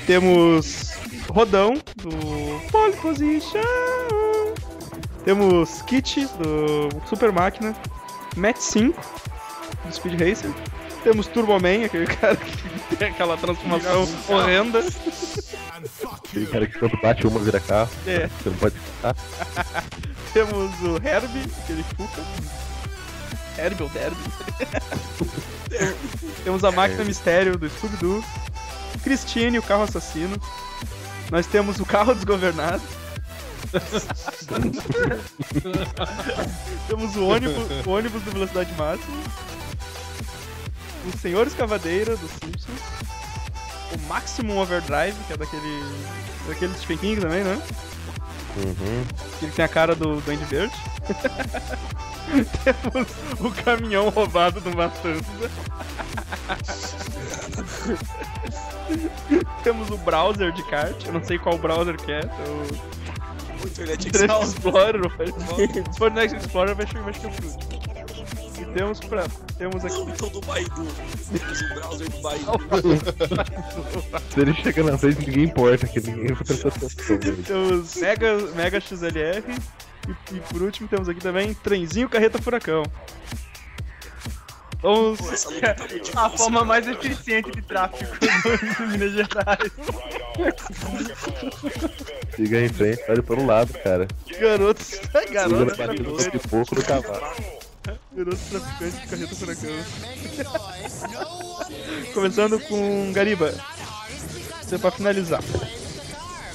Temos Rodão, do Pole Position. Temos Kit, do Super Máquina. Match 5, do Speed Racer. Temos Turboman, aquele cara que tem aquela transformação horrenda. Aquele cara que quando bate uma vira carro. É. Você não pode ficar. Temos o Herbie, aquele Fuca. Herbie ou Derby. Temos a máquina mistério do Scooby-Doo. Christine, o carro assassino. Nós temos o carro desgovernado. temos o ônibus, o ônibus de velocidade máxima. O Senhor Escavadeira do Simpsons. O Maximum Overdrive, que é daquele. daquele Stephen King também, né? Uhum. Ele tem a cara do Duende Verde. Temos o caminhão roubado do Matanza. Temos o browser de kart. Eu não sei qual browser que é. É o O Internet Explorer. Ou Firefox. Se for Internet Explorer, vai chegar mais que eu chute. E temos pra. Temos aqui. Não, então do Baidu. Temos o browser do Baidu. Se ele chega na frente, ninguém importa, que ninguém vai prestar atenção. Temos Mega, Mega XLR. E, e por último temos aqui também Trenzinho Carreta Furacão. Vamos. Pô, essa luta tá. A forma mais eficiente de tráfico do Minas Gerais. Siga em frente, olha para o lado, cara. Garotos. Siga Garotos batendo no traficantes. pipoco do cavalo. Garotos traficantes de carreta furacão. Começando com Gariba. Você pra finalizar.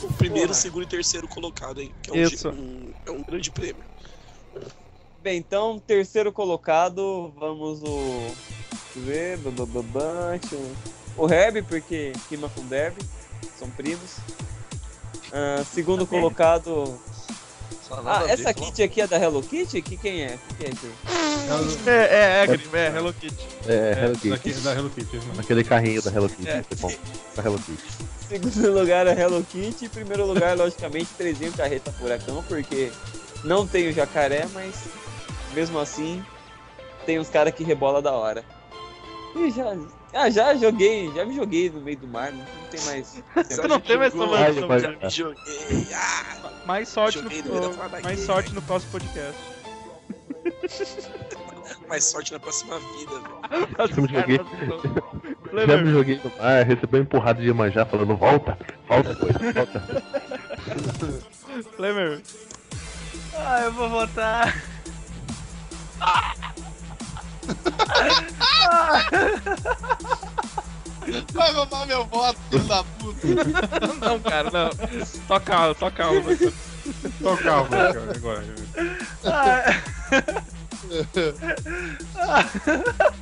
O primeiro, segundo e terceiro colocado, hein? Que é um, Isso. um- é um grande prêmio. Bem, então, terceiro colocado, vamos o. Deixa eu ver. o- O Herb, porque rima com Derby, são primos. Ah, segundo colocado. Ah, a ver essa kit aqui é da Hello Kitty? Que quem é? Que quem é? É, é, é, Gariba, é, Hello Kitty. É, Hello Daqui, Kitty. da Hello Kitty. mano. Naquele carrinho da Hello Kitty, É. compra. Da Hello Kitty. Segundo lugar é Hello Kitty. Em primeiro lugar, logicamente, Trezinho Carreta Furacão, porque não tem o jacaré, mas mesmo assim tem uns caras que rebola da hora. E já. Ah, já joguei, já me joguei no meio do mar, não tem mais. Você não tem mais Ai, mas- mancha. Joguei. Ah, Mais sorte, no, Joguei no Fortnite. mais sorte no próximo podcast. mais sorte na próxima vida, velho. Eu me joguei, já Flamer, me joguei no mar, recebi uma empurrada de manjar falando volta, volta, coisa, volta. Flamer. Ah, eu vou votar. Vai roubar meu voto, filho da puta. Não, cara, não. Calma, só calma. Só calma, cara, agora.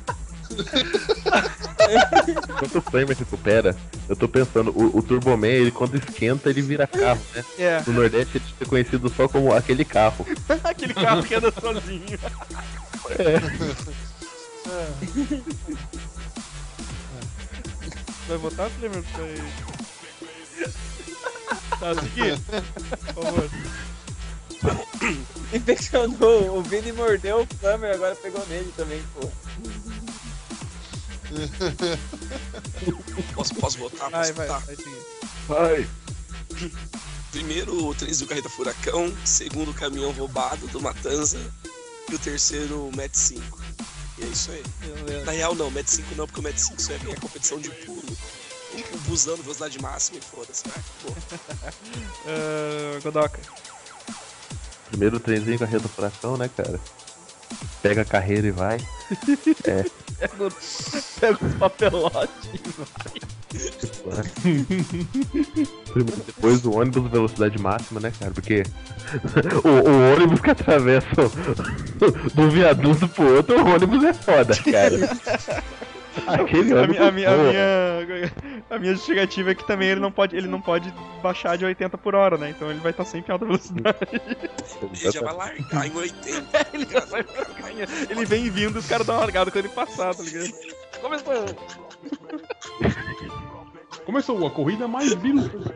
Enquanto o Flamer recupera, eu tô pensando, o, o Turboman, ele quando esquenta, ele vira carro, né? É. No Nordeste ele é conhecido só como aquele carro. Aquele carro que anda sozinho. Vai votar, Flamer? Vai... Tá, seguir. Por favor. Infeccionou, o Vini mordeu o Flammer, agora pegou nele também, pô. Posso, posso votar? Vai, Posso vai, votar? vai seguir. Vai. Primeiro, o trenzinho Carreta Furacão. Segundo, o caminhão roubado do Matanza. E o terceiro, o Met 5. E é isso aí. Na real, não, Met 5 não, porque o Met 5 só é minha competição de pulo. O, busão de velocidade máxima e foda-se, vai. Ah, Godoka. Primeiro trenzinho carreta furacão, né, cara? Pega a carreira e vai. É. Pega o- Pega os papelotes. Primeiro, depois o ônibus velocidade máxima, né, cara? Porque o, o ônibus que atravessa do viaduto pro outro, o ônibus é foda, cara. Aquele A, minha, a, minha, a, minha, a minha justificativa é que também ele não pode, ele não pode baixar de 80 por hora, né? Então ele vai estar sempre em alta velocidade. Ele já vai largar em 80. ele já vai Ele vem vindo e os caras dão uma largada quando ele passar, tá ligado? Começou! Começou a corrida mais viruta.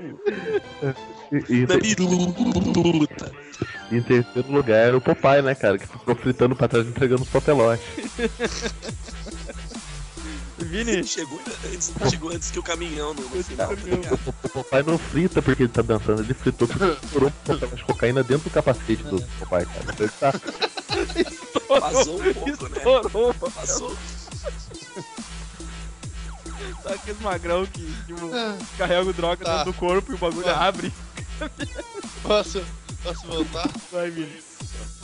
Em terceiro lugar, o Popeye, né, cara? Que ficou fritando pra trás entregando os papelotes. Vini, Chegou antes, chegou antes que o caminhão no, no final, tá O, Popeye não frita porque ele tá dançando, ele fritou porque estourou um de cocaína dentro do capacete do Popeye, cara. Então ele tá. Vazou um pouco, né? estourou. Vazou. Tá aquele magrão que tipo, carrega o droga Tá. dentro do corpo e o bagulho Vai. abre. Posso, posso voltar? Vai, Vini.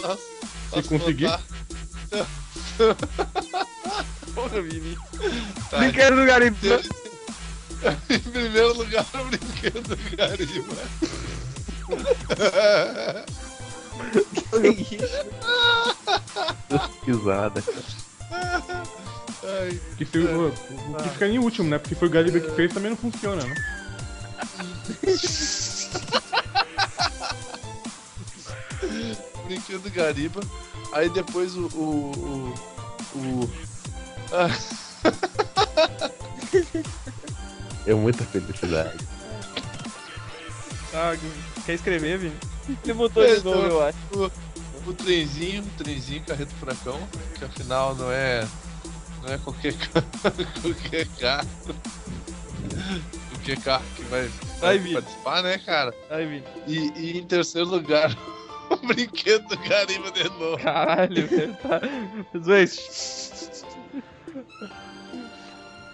Posso, Se posso conseguir. voltar? Porra, Vini. Tá. Brinquedo do garimpo. em primeiro lugar, o brinquedo do Gariba. Pesquisada. Ai, Que se, o, o que fica em último, né? Porque foi o Gariba que fez também não funciona, né? brinquedo do Gariba. Aí depois o. o. o. o- É muita felicidade. Ah, quer escrever, Vini? Ele mudou de novo, eu acho. o, o trenzinho, o trenzinho carreta furacão, que afinal não é. Não é qualquer, ca- qualquer carro. Qualquer carro que vai, Vai participar, né, cara? Aí, Vini. E, e em terceiro lugar, brinquedo do Gariba de novo. Caralho, velho. Tá.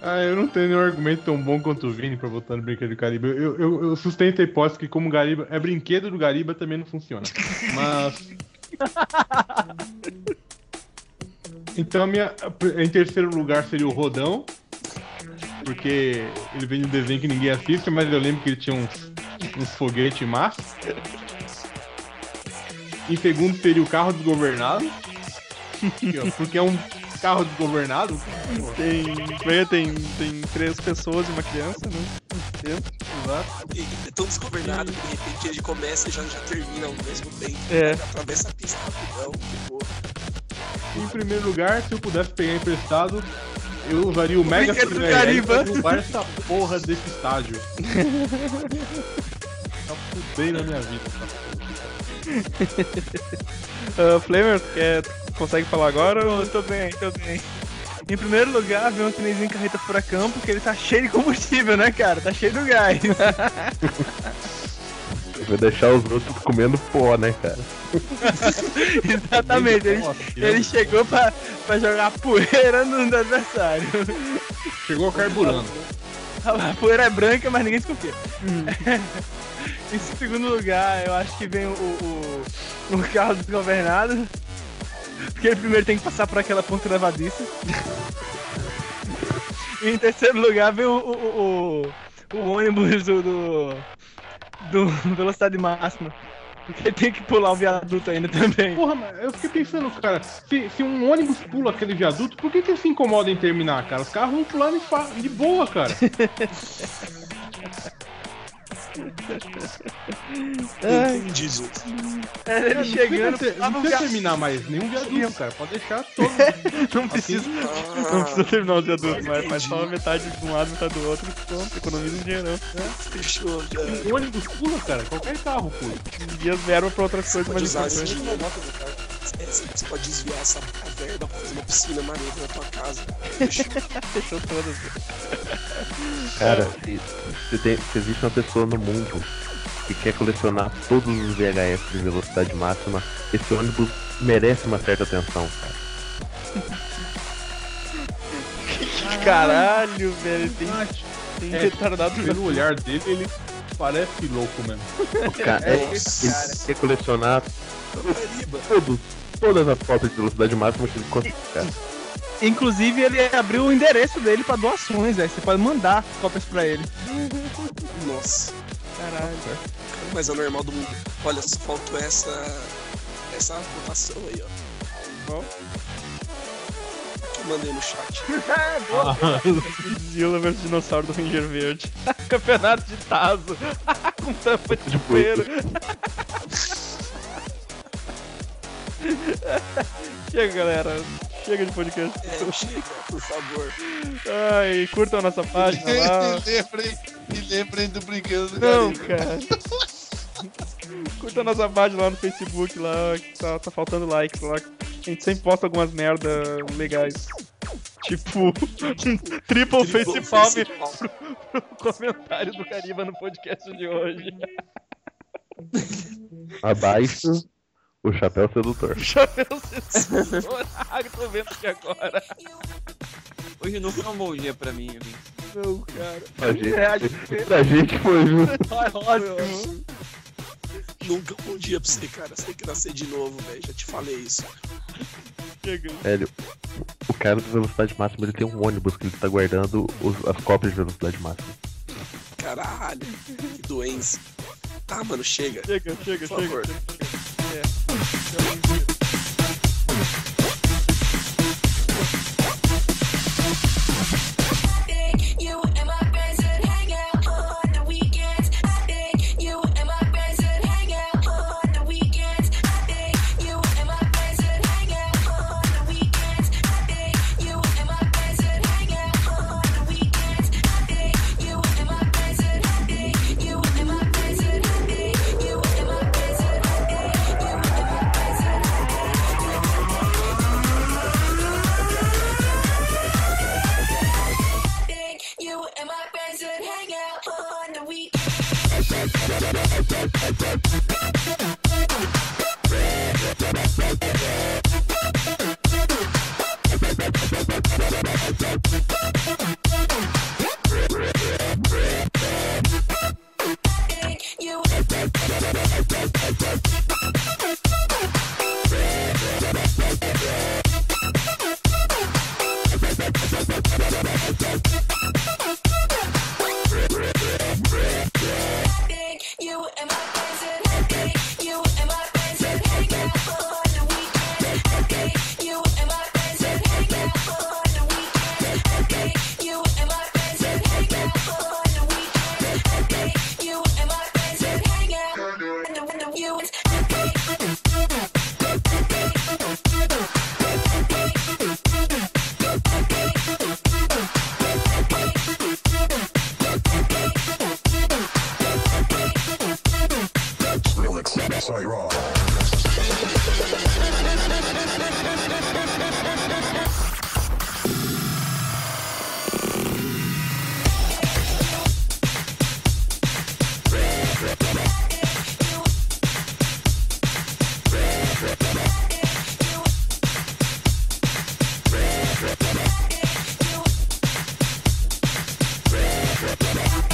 Ah, eu não tenho nenhum argumento tão bom quanto o Vini pra votar no brinquedo do Gariba. Eu, eu, eu sustento a hipótese que, como Gariba é brinquedo do Gariba, também não funciona. Mas. Então, a minha, em terceiro lugar seria o Rodão. Porque ele vem de um desenho que ninguém assiste, mas eu lembro que ele tinha uns, uns foguetes massa. Em segundo seria o carro desgovernado. Porque é um carro desgovernado. Tem, é, tem, tem três pessoas e uma criança, né? Dentro. Exato. E é tão desgovernado que de repente ele começa e já, já termina ao mesmo tempo. É. Atravessa a pista rapidão, tipo. Em primeiro lugar, se eu pudesse pegar emprestado, eu usaria o Mega brinquedo do Super pra derrubar essa porra desse estádio. tá fudendo a minha vida. Tá? Uh, Flamer, quer, consegue falar agora? Ou... Tô bem, tô bem. Em primeiro lugar, vem um trenzinho carreta furacão, porque ele tá cheio de combustível, né, cara? Tá cheio do gás. Vai deixar os outros comendo pó, né, cara? Exatamente. Ele, ele chegou pra, pra jogar poeira no, no adversário. Chegou carburando. A poeira é branca, mas ninguém desconfia. Em segundo lugar, eu acho que vem o, o, o carro desgovernado. Porque ele primeiro tem que passar por aquela ponte levadiça. Em terceiro lugar vem o, o, o, o ônibus do, do, do Velocidade Máxima. Porque ele tem que pular o viaduto ainda também. Porra, mas eu fiquei pensando, cara, se, se um ônibus pula aquele viaduto, por que, que ele se incomoda em terminar, cara? Os carros vão pular de boa, cara. Entendi, gente. É, ele Não chegando, ter- não precisa terminar mais nenhum viaduto, cara. Pode deixar todo. Não precisa, não precisa terminar os viadutos, mas faz só metade de um lado, metade do outro pronto, economiza um dinheirão. Fechou. O ônibus pula, cara. Qualquer carro pula. E as verbas pra outras coisas mais usar Você você pode desviar essa a verba pra fazer uma piscina maneira na tua casa. Fechou todas. Cara, se, se, tem- se existe uma pessoa no mundo que quer colecionar todos os VHS de velocidade máxima, esse ônibus merece uma certa atenção, cara. Caralho, velho, tem, tem É, retardado Pelo olhar dele, ele parece louco mesmo. O cara, É, ele esse cara. quer colecionar todos, todas as fotos de velocidade máxima que ele consegue. Inclusive, ele abriu o endereço dele pra doações, velho. Você pode mandar cópias pra ele. Nossa, Caralho. mas é o normal do mundo. Olha, só faltou essa. essa votação aí, ó. Eu mandei no chat. Zilla versus dinossauro do Ranger Verde. Campeonato de Tazo. Com tampa de chuveiro. Chega, galera. Chega de podcast. É, chega, por favor. Ai, curtam a nossa página lá. e, lembrem, e lembrem do brinquedo do Não, cara. Curta a nossa página lá no Facebook, lá, que tá, tá faltando likes lá. A gente sempre posta algumas merda legais. Tipo, um triple face palm pro comentário do Cariba no podcast de hoje. Abaixo, o chapéu sedutor. Chapéu sensor. Ah, tô vendo aqui agora. Hoje não foi um bom dia pra mim, amigo. Não, cara. Pra gente, É, pra gente foi justo. Ótimo. Nunca um bom dia pra você, cara. Você tem que nascer de novo, velho. Já te falei isso. Velho, o cara de velocidade máxima ele tem um ônibus que ele tá guardando os- as cópias de velocidade máxima. Caralho, que doença. Tá, mano, chega. Chega, chega, Por chega. favor. chega. É. Yeah.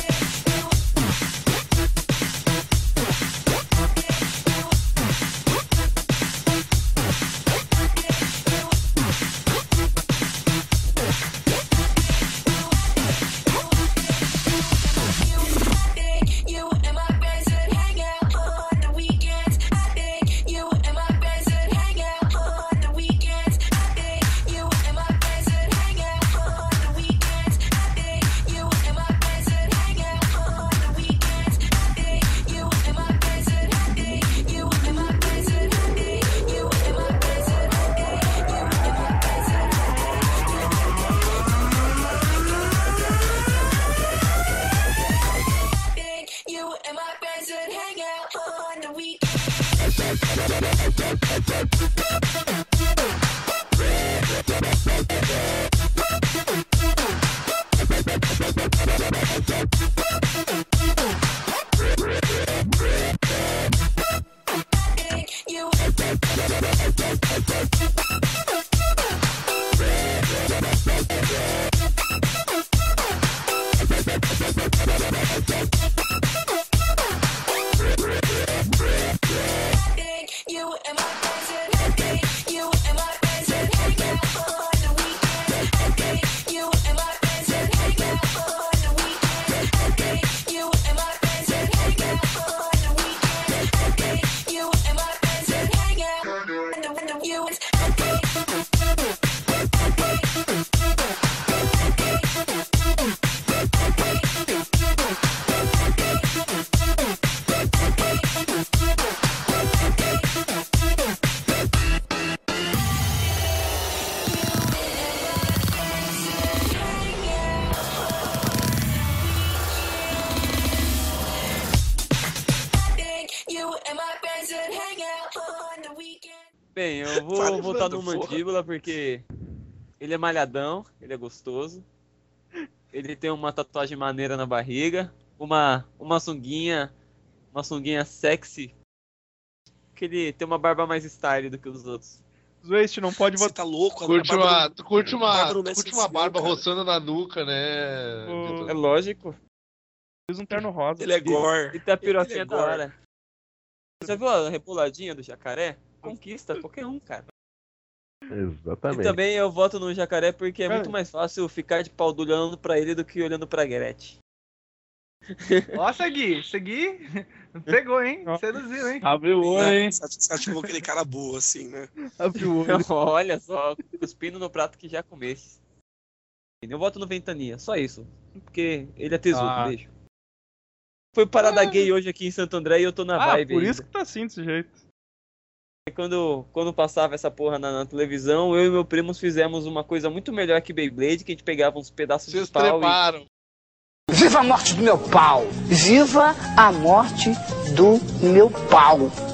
Wanda, no porra. Mandíbula porque ele é malhadão, ele é gostoso. Ele tem uma tatuagem maneira na barriga, uma uma sunguinha, uma sunguinha sexy. Que ele tem uma barba mais style do que os outros. Waste não pode Você votar. tá louco? Curte uma, do- tu curte uma, barba curte uma barba cara. roçando na nuca, né? O-? É lógico. Fiz um terno rosa. Ele é gore. E tem a piroquinha Ele é da hora. Já viu a repuladinha do jacaré? Conquista qualquer um, cara. E Exatamente. também eu voto no jacaré porque é Cara. muito mais fácil ficar de pau duro olhando pra ele do que olhando pra Gretchen. Ó, Segui, Segui. Pegou, hein? Seduziu, hein? Abriu o olho, hein? Você você acha que eu vou aquele cara boa, assim, né? Abre o olho. Olha só, cuspindo no prato que já comeste. Eu voto no Ventania, só isso. Porque ele é tesouro, Ah. beijo. Foi parada gay hoje aqui em Santo André e eu tô na Ah, vibe por ainda. isso que tá assim desse jeito. Quando, quando passava essa porra na, na televisão, eu e meu primos fizemos uma coisa muito melhor que Beyblade, que a gente pegava uns pedaços Vocês de pau e treparam. Viva a morte do meu pau! Viva a morte do meu pau!